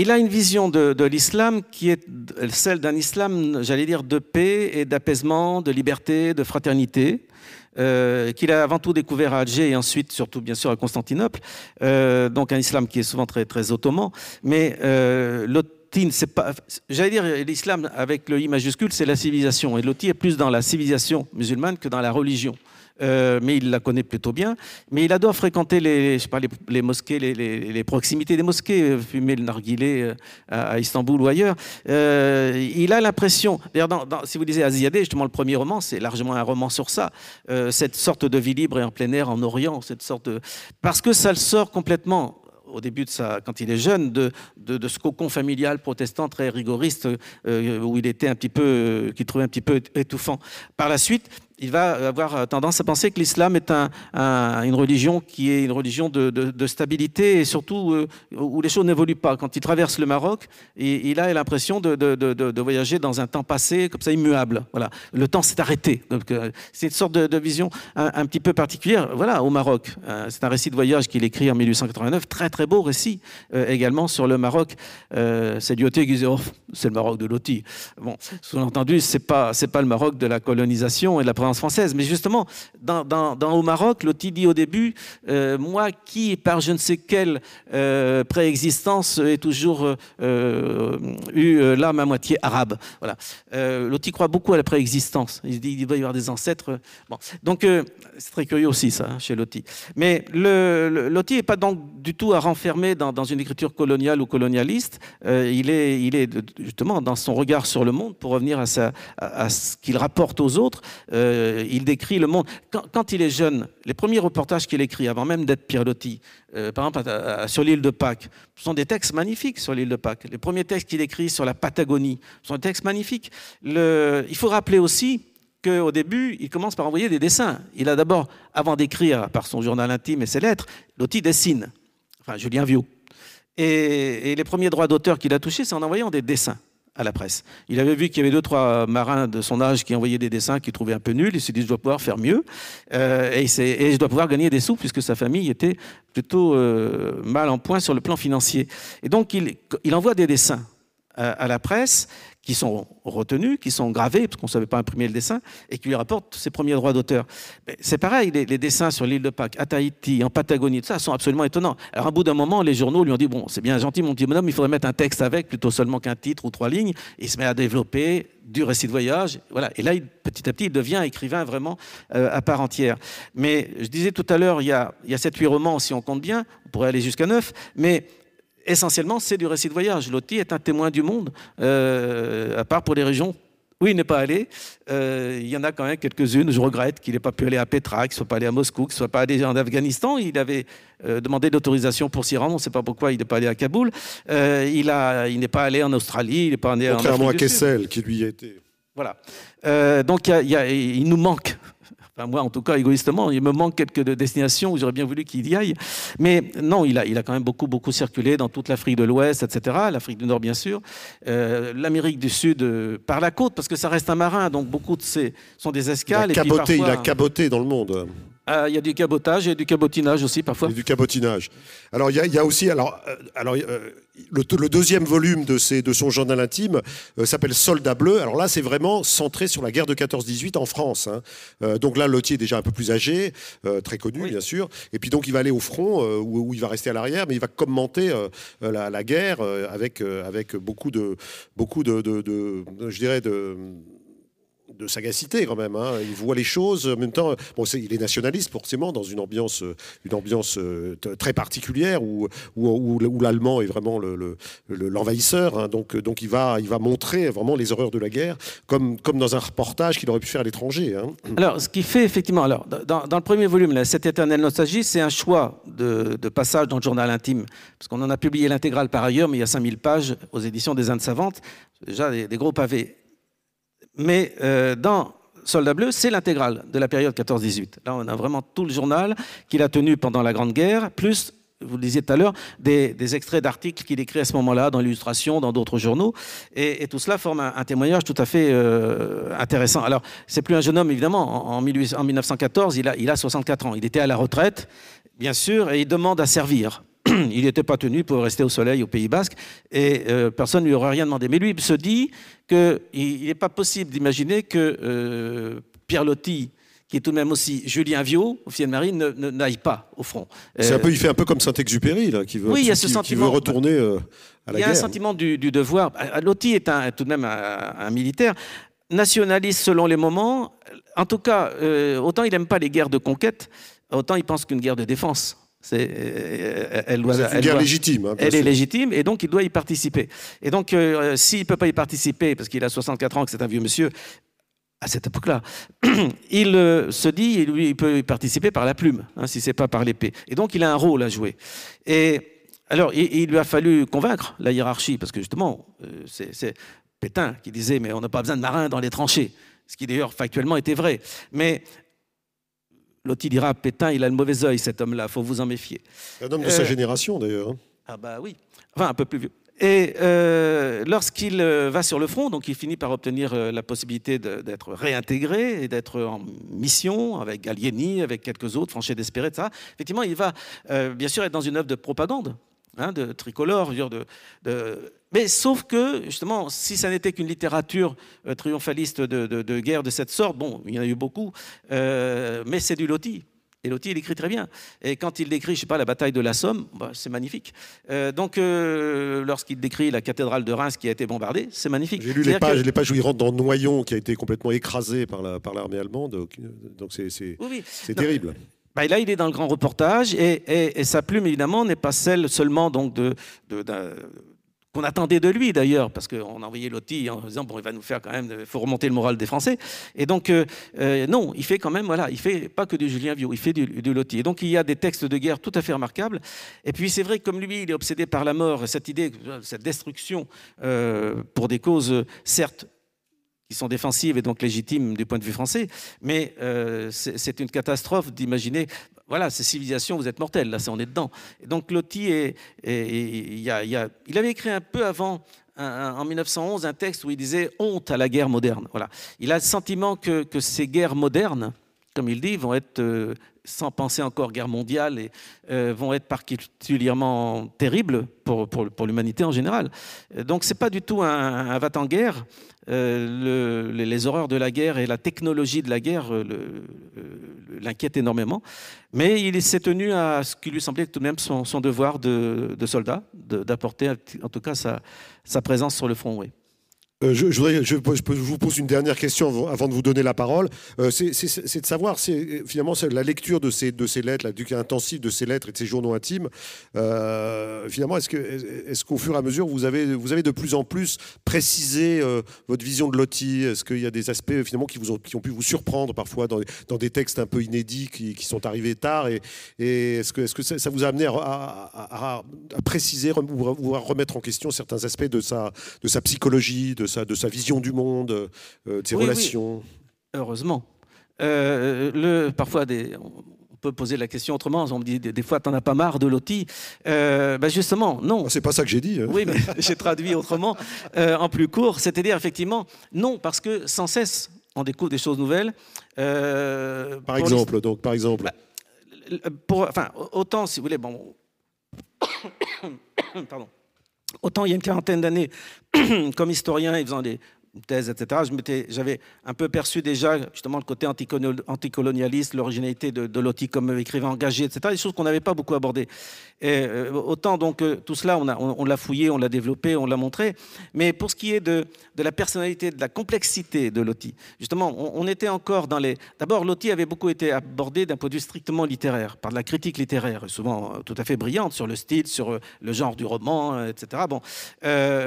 Il a une vision de, l'islam qui est celle d'un islam, j'allais dire, de paix et d'apaisement, de liberté, de fraternité. Euh, qu'il a avant tout découvert à Alger et ensuite surtout bien sûr à Constantinople. Euh, donc un islam qui est souvent très très ottoman, mais euh, Loti, c'est pas, j'allais dire l'islam avec le i majuscule, c'est la civilisation et Loti est plus dans la civilisation musulmane que dans la religion. Mais il la connaît plutôt bien. Mais il adore fréquenter les, je sais pas, les, mosquées, les, proximités des mosquées, fumer le narguilé à, Istanbul ou ailleurs. il a l'impression, d'ailleurs, si vous lisez Aziadeh, justement, le premier roman, c'est largement un roman sur ça, cette sorte de vie libre et en plein air en Orient, cette sorte de... Parce que ça le sort complètement au début de sa, quand il est jeune, de, de, ce cocon familial protestant très rigoriste euh, où il était un petit peu, euh, qu'il trouvait un petit peu étouffant. Par la suite, il va avoir tendance à penser que l'islam est un, une religion qui est une religion de, stabilité et surtout euh, où les choses n'évoluent pas. Quand il traverse le Maroc, il, a l'impression de, voyager dans un temps passé, comme ça, immuable. Voilà. Le temps s'est arrêté. Euh, c'est une sorte de, vision un, petit peu particulière voilà, au Maroc. Euh, c'est un récit de voyage qu'il écrit en 1889, très très beau récit également sur le Maroc. c'est Lyoté qui disait oh, c'est le Maroc de Loti. Bon, sous-entendu, c'est pas, pas le Maroc de la colonisation et de la française. Mais justement, dans, au Maroc, Loti dit au début, euh, moi qui, par je ne sais quelle euh, préexistence, ai toujours euh, eu l'âme à moitié arabe. Voilà. Loti croit beaucoup à la préexistence. Il dit qu'il doit y avoir des ancêtres. Bon. Donc, c'est très curieux aussi, ça, hein, chez Loti. Mais le, n'est pas donc du tout à renfermer dans, une écriture coloniale ou colonialiste. il, est, justement dans son regard sur le monde, pour revenir à, ce qu'il rapporte aux autres. Il décrit le monde. Quand, il est jeune, les premiers reportages qu'il écrit, avant même d'être Pierre euh, par exemple sur l'île de Pâques, sont des textes magnifiques sur l'île de Pâques. Les premiers textes qu'il écrit sur la Patagonie sont des textes magnifiques. Il faut rappeler aussi qu'au début, il commence par envoyer des dessins. Il a d'abord, avant d'écrire par son journal intime et ses lettres, Loti dessine, enfin Julien Viau. Et, et les premiers droits d'auteur qu'il a touchés, c'est en envoyant des dessins à la presse. Il avait vu qu'il y avait deux, trois marins de son âge qui envoyaient des dessins qu'il trouvait un peu nuls. Il s'est dit, je dois pouvoir faire mieux. Euh, et, je dois pouvoir gagner des sous, puisque sa famille était plutôt euh, mal en point sur le plan financier. Et donc, il envoie des dessins à la presse qui sont retenus, qui sont gravés, parce qu'on ne savait pas imprimer le dessin, et qui lui rapportent ses premiers droits d'auteur. C'est pareil, les, dessins sur l'île de Pâques, à Tahiti, en Patagonie, tout ça, sont absolument étonnants. Alors, à bout d'un moment, les journaux lui ont dit Bon, c'est bien gentil, mon petit bonhomme, il faudrait mettre un texte avec, plutôt seulement qu'un titre ou trois lignes. Il se met à développer du récit de voyage. Voilà. Et là, petit à petit, il devient écrivain vraiment euh, à part entière. Mais je disais tout à l'heure, il y a, il y a 7-8 romans, si on compte bien, on pourrait aller jusqu'à 9, mais essentiellement, c'est du récit de voyage. Loti est un témoin du monde, euh, à part pour les régions où il n'est pas allé. Euh, il y en a quand même quelques-unes. Je regrette qu'il n'ait pas pu aller à Petra, qu'il ne soit pas allé à Moscou, qu'il ne soit pas allé en Afghanistan. Il avait euh, demandé l'autorisation pour s'y rendre. On ne sait pas pourquoi il n'est pas allé à Kaboul. il, a, il n'est pas allé en Australie. Il n'est pas allé Contrairement à Kessel, qui lui était. Voilà. donc il nous manque moi, en tout cas, égoïstement, il me manque quelques destinations où j'aurais bien voulu qu'il y aille. Mais non, il a, il a quand même beaucoup, beaucoup circulé dans toute l'Afrique de l'Ouest, etc. L'Afrique du Nord, bien sûr. Euh, L'Amérique du Sud euh, par la côte, parce que ça reste un marin, donc beaucoup de ces sont des escales. Il a caboté, il a caboté dans le monde. Ah, il y a du cabotage et du cabotinage aussi parfois. du cabotinage. Alors il y, a aussi alors euh, alors euh, le, deuxième volume de, de son journal intime euh, s'appelle Soldat bleu. Alors là c'est vraiment centré sur la guerre de 14-18 en France. Hein. donc là Lottier est déjà un peu plus âgé, très connu bien sûr. Et puis donc il va aller au front où, il va rester à l'arrière, mais il va commenter la, guerre avec avec beaucoup de beaucoup de, de je dirais de de sagacité quand même. Hein. Il voit les choses en même temps. Bon, il est nationaliste forcément dans une ambiance, une ambiance euh, très particulière où, l'allemand est vraiment l'envahisseur. Le, hein. donc, donc il va, montrer vraiment les horreurs de la guerre comme, dans un reportage qu'il aurait pu faire à l'étranger. Hein. Alors, ce qui fait effectivement, alors dans, le premier volume, cette éternelle nostalgie, c'est un choix de, passage dans le journal intime, parce qu'on en a publié l'intégrale par ailleurs, mais il y a 5000 pages aux éditions des Indes savantes, déjà des gros pavés. Mais euh, dans Soldat bleu, c'est l'intégrale de la période 14-18. Là, on a vraiment tout le journal qu'il a tenu pendant la Grande Guerre, plus vous le disiez tout à l'heure, des, extraits d'articles qu'il écrit à ce moment-là dans l'illustration, dans d'autres journaux. Et, tout cela forme un, témoignage tout à fait euh, intéressant. Alors, c'est plus un jeune homme, évidemment. En, en 1914, il a, il a 64 ans. Il était à la retraite, bien sûr, et il demande à servir. [clears throat] il n'était pas tenu pour rester au soleil au Pays Basque et euh, personne ne lui aurait rien demandé. Mais lui il se dit qu'il n'est pas possible d'imaginer que euh, Pierre Loti, qui est tout de même aussi Julien Viau, officier de marine, n'aille pas au front. C'est un peu, il fait un peu comme Saint-Exupéry, là, qui veut, oui, il y a ce sentiment, veut retourner euh, à la guerre. Il y a un sentiment du, devoir. Loti est un, tout de même un, militaire. nationaliste selon les moments. En tout cas, autant il n'aime pas les guerres de conquête, autant il pense qu'une guerre de défense. C'est, elle, doit, une guerre légitime. Hein, elle est légitime et donc il doit y participer. Et donc, s'il ne peut pas y participer parce qu'il a 64 ans, que c'est un vieux monsieur, à cette époque-là, [clears throat] il euh, se dit, lui, il peut y participer par la plume, hein, si ce n'est pas par l'épée. Et donc, il a un rôle à jouer. Et alors, il, lui a fallu convaincre la hiérarchie, parce que justement, euh, c'est Pétain qui disait, mais on n'a pas besoin de marins dans les tranchées, ce qui d'ailleurs factuellement était vrai. Mais Loti dira, Pétain, il a le mauvais œil, cet homme-là, il faut vous en méfier. Un homme de sa euh, génération, d'ailleurs. Hein. Ah bah oui, enfin un peu plus vieux. Et euh, lorsqu'il euh, va sur le front, donc il finit par obtenir la possibilité d'être réintégré et d'être en mission avec Gallieni, avec quelques autres, Franchet d'Espéré, etc. Effectivement, il va bien sûr être dans une œuvre de propagande, hein, de tricolore, de, de, mais sauf que, justement, si ça n'était qu'une littérature triomphaliste de, de, guerre de cette sorte, bon, il y en a eu beaucoup, mais c'est du loti. Et Loti, il écrit très bien. Et quand il décrit, je sais pas, la bataille de la Somme, bah, c'est magnifique. Euh, donc, euh, lorsqu'il décrit la cathédrale de Reims qui a été bombardée, c'est magnifique. J'ai lu les pages, les pages où il rentre dans Noyon, qui a été complètement écrasé par l'armée par allemande. Donc, c'est oui, terrible. Bah, là, il est dans le grand reportage et, sa plume, évidemment, n'est pas celle seulement donc, de, qu'on attendait de lui d'ailleurs, parce qu'on envoyait Loti en disant bon, il va nous faire quand même, il faut remonter le moral des Français. Et donc euh, euh, non, il fait quand même voilà, il fait pas que du Julien Viau, il fait du, du. Et donc il y a des textes de guerre tout à fait remarquables. Et puis c'est vrai que comme lui, il est obsédé par la mort, cette idée, cette destruction euh, pour des causes certes qui sont défensives et donc légitimes du point de vue français, mais c'est une catastrophe d'imaginer voilà, ces civilisations, vous êtes mortels, là, on est dedans. Et donc Loti, il, avait écrit un peu avant, en 1911, un texte où il disait honte à la guerre moderne. Voilà. Il a le sentiment que, ces guerres modernes, comme il dit, vont être, euh, sans penser encore guerre mondiale, et, euh, vont être particulièrement terribles pour, l'humanité en général. Donc c'est pas du tout un, un va-t-en-guerre. Euh, les horreurs de la guerre et la technologie de la guerre euh, l'inquiètent énormément. Mais il s'est tenu à ce qui lui semblait tout de même son, devoir de, soldat, d'apporter en tout cas sa, sa présence sur le front. Oui. Euh, je, vous pose une dernière question avant de vous donner la parole. Euh, c'est de savoir, c'est finalement la lecture de ces, lettres, la lecture intensive de ces lettres et de ces journaux intimes. Euh, finalement, est-ce qu'au fur et à mesure, vous avez, de plus en plus précisé votre vision de Loti Est-ce qu'il y a des aspects finalement qui, ont, pu vous surprendre parfois dans, des textes un peu inédits qui, sont arrivés tard Et, est-ce que, ça, vous a amené à, préciser ou à remettre en question certains aspects de sa, psychologie, de sa vision du monde, euh, de ses relations. Heureusement. Euh, le, parfois, des, on peut poser la question autrement. On me dit des, fois, t'en as pas marre de Loti euh, ben Justement, non. Ah, c'est pas ça que j'ai dit. Hein. Oui, mais [laughs] j'ai traduit autrement, en plus court. C'est-à-dire, effectivement, non, parce que sans cesse, on découvre des choses nouvelles. par exemple, donc, par exemple. Bah, pour, enfin, autant, si vous voulez, bon. [coughs] Pardon. Autant il y a une quarantaine d'années, [clears throat] comme historien et faisant des, thèse, etc., j'avais un peu perçu déjà justement le côté anticolonialiste, l'originalité de, de Loti comme écrivain engagé, etc., des choses qu'on n'avait pas beaucoup abordées. Et, euh, autant donc euh, tout cela, on, on, l'a fouillé, on l'a développé, on l'a montré. Mais pour ce qui est de, de, la personnalité, de la complexité de Loti, justement, on, était encore dans les... D'abord, Loti avait beaucoup été abordé d'un point de vue strictement littéraire, par de la critique littéraire, souvent euh, tout à fait brillante sur le style, sur le genre du roman, etc. Bon,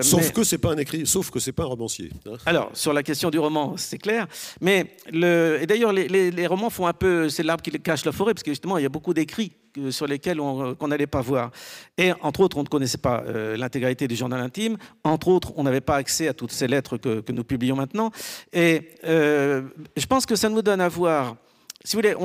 sauf que c'est pas un écrit, sauf que c'est pas un romancier. Hein. [laughs] Alors, sur la question du roman, c'est clair. Mais, et d'ailleurs, les, romans font un peu, c'est l'arbre qui cache la forêt, parce que justement, il y a beaucoup d'écrits sur lesquels on n'allait pas voir. Et entre autres, on ne connaissait pas euh, l'intégralité du journal intime. Entre autres, on n'avait pas accès à toutes ces lettres que, nous publions maintenant. Et euh, je pense que ça nous donne à voir, si vous voulez,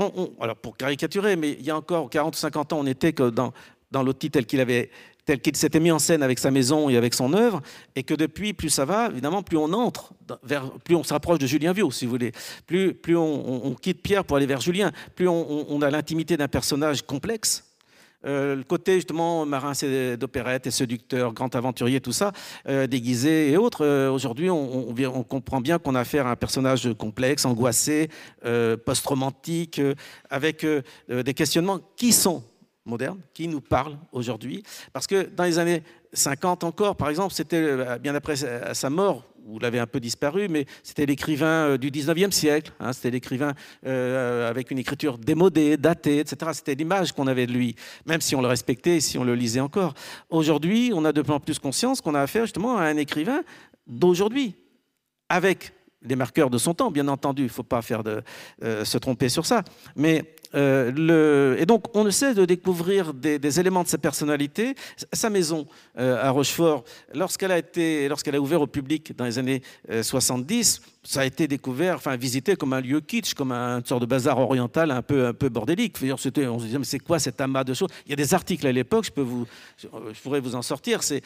alors pour caricaturer, mais il y a encore 40 ou 50 ans, on était que dans, dans l'outil tel qu'il avait tel qu'il s'était mis en scène avec sa maison et avec son œuvre, et que depuis, plus ça va, évidemment, plus on entre, plus on se rapproche de Julien Viau, si vous voulez, plus, plus on, quitte Pierre pour aller vers Julien, plus on, a l'intimité d'un personnage complexe. Euh, le côté justement marin d'opérette et séducteur, grand aventurier, tout ça, euh, déguisé et autres. Euh, aujourd'hui, on, on, comprend bien qu'on a affaire à un personnage complexe, angoissé, post-romantique, avec des questionnements qui sont moderne qui nous parle aujourd'hui. Parce que dans les années 50 encore, par exemple, c'était euh, bien après sa mort, il avait un peu disparu, mais c'était l'écrivain euh, du 19e siècle. Hein, c'était l'écrivain euh, avec une écriture démodée, datée, etc. C'était l'image qu'on avait de lui, même si on le respectait, si on le lisait encore. Aujourd'hui, on a de plus en plus conscience qu'on a affaire justement à un écrivain d'aujourd'hui, avec les marqueurs de son temps, bien entendu. Il ne faut pas de, se tromper sur ça. Mais euh. Et donc, on essaie de découvrir des, éléments de sa personnalité. Sa maison euh, à Rochefort, lorsqu'elle a, été, lorsqu'elle a ouvert au public dans les années 70, euh, ça a été découvert, enfin visité comme un lieu kitsch, comme un sorte de bazar oriental un peu, un peu bordélique. C'était, on se disait, mais c'est quoi cet amas de choses? Il y a des articles à l'époque, je, peux vous, je pourrais vous en sortir, c'est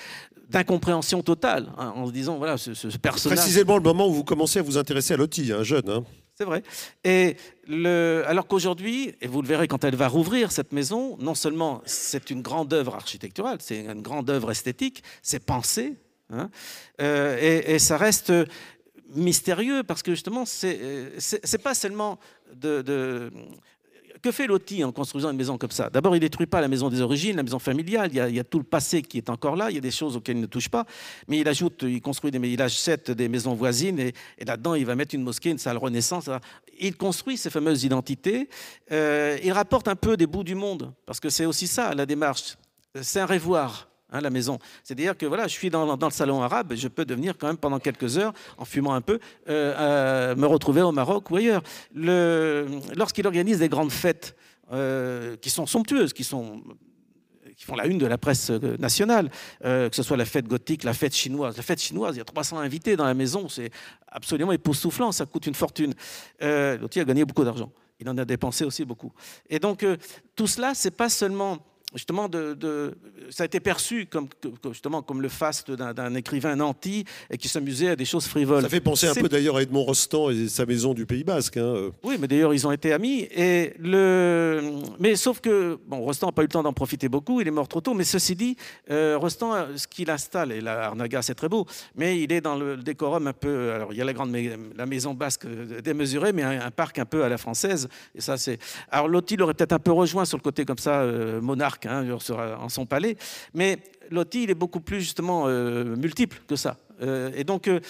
d'incompréhension totale, hein, en se disant, voilà, ce, ce, personnage... Précisément le moment où vous commencez à vous intéresser à Lottie, un jeune. Hein. C'est vrai. Et le, alors qu'aujourd'hui, et vous le verrez quand elle va rouvrir cette maison, non seulement c'est une grande œuvre architecturale, c'est une grande œuvre esthétique, c'est pensé, hein, euh, et, ça reste mystérieux parce que justement, c'est pas seulement de que fait Loti en construisant une maison comme ça? D'abord, il détruit pas la maison des origines, la maison familiale. Il y, a, tout le passé qui est encore là. Il y a des choses auxquelles il ne touche pas. Mais il ajoute, il construit des, il achète des maisons voisines et, là-dedans, il va mettre une mosquée, une salle Renaissance. Il construit ces fameuses identités. Euh, il rapporte un peu des bouts du monde parce que c'est aussi ça la démarche. C'est un rêvoir. Hein, la maison. C'est-à-dire que voilà, je suis dans, le salon arabe, je peux devenir quand même pendant quelques heures, en fumant un peu, euh, me retrouver au Maroc ou ailleurs. Lorsqu'il organise des grandes fêtes euh, qui sont somptueuses, qui sont qui font la une de la presse euh, nationale, que ce soit la fête gothique, la fête chinoise. La fête chinoise, il y a 300 invités dans la maison, c'est absolument époustouflant, ça coûte une fortune. Euh, L'autre a gagné beaucoup d'argent, il en a dépensé aussi beaucoup. Et donc, tout cela, c'est pas seulement justement, de, ça a été perçu comme, justement, comme le faste d'un écrivain nanti et qui s'amusait à des choses frivoles. Ça fait penser un peu d'ailleurs à Edmond Rostand et sa maison du Pays Basque. Hein. Oui, mais d'ailleurs, ils ont été amis. Et le... Mais sauf que, bon, Rostand n'a pas eu le temps d'en profiter beaucoup, il est mort trop tôt. Mais ceci dit, euh, Rostand, ce qu'il installe, et la Arnaga, c'est très beau, mais il est dans le décorum un peu. Alors, il y a la grande la maison basque démesurée, mais un, parc un peu à la française. Et ça, c'est. Alors, Lotti aurait peut-être un peu rejoint sur le côté comme ça, euh, monarque hein, en son palais. Mais Loti, il est beaucoup plus justement euh, multiple que ça. Euh, et donc, euh,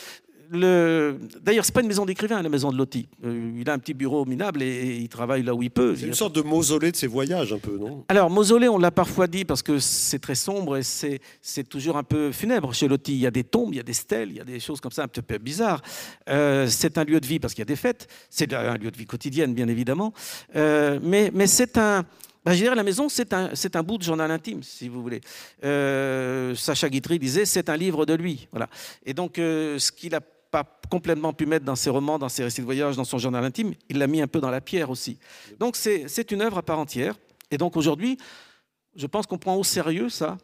le... D'ailleurs, c'est pas une maison d'écrivain, la maison de Loti. il a un petit bureau minable et, il travaille là où il peut. C'est une sorte de mausolée de ses voyages, un peu, non? Alors, mausolée, on l'a parfois dit parce que c'est très sombre et c'est, toujours un peu funèbre chez Loti. Il y a des tombes, il y a des stèles, il y a des choses comme ça un peu bizarres. c'est un lieu de vie parce qu'il y a des fêtes. C'est un lieu de vie quotidienne, bien évidemment. mais, mais c'est un bah, je dirais, la maison, c'est un, un, bout de journal intime, si vous voulez. Euh, Sacha Guitry disait, c'est un livre de lui. Voilà. Et donc, euh, ce qu'il n'a pas complètement pu mettre dans ses romans, dans ses récits de voyage, dans son journal intime, il l'a mis un peu dans la pierre aussi. Donc, c'est une œuvre à part entière. Et donc, aujourd'hui, je pense qu'on prend au sérieux ça,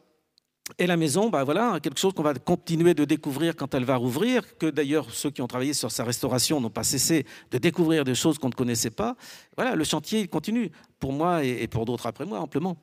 et la maison, bah voilà, quelque chose qu'on va continuer de découvrir quand elle va rouvrir, que d'ailleurs ceux qui ont travaillé sur sa restauration n'ont pas cessé de découvrir des choses qu'on ne connaissait pas. Voilà, le chantier continue, pour moi et pour d'autres après moi, amplement.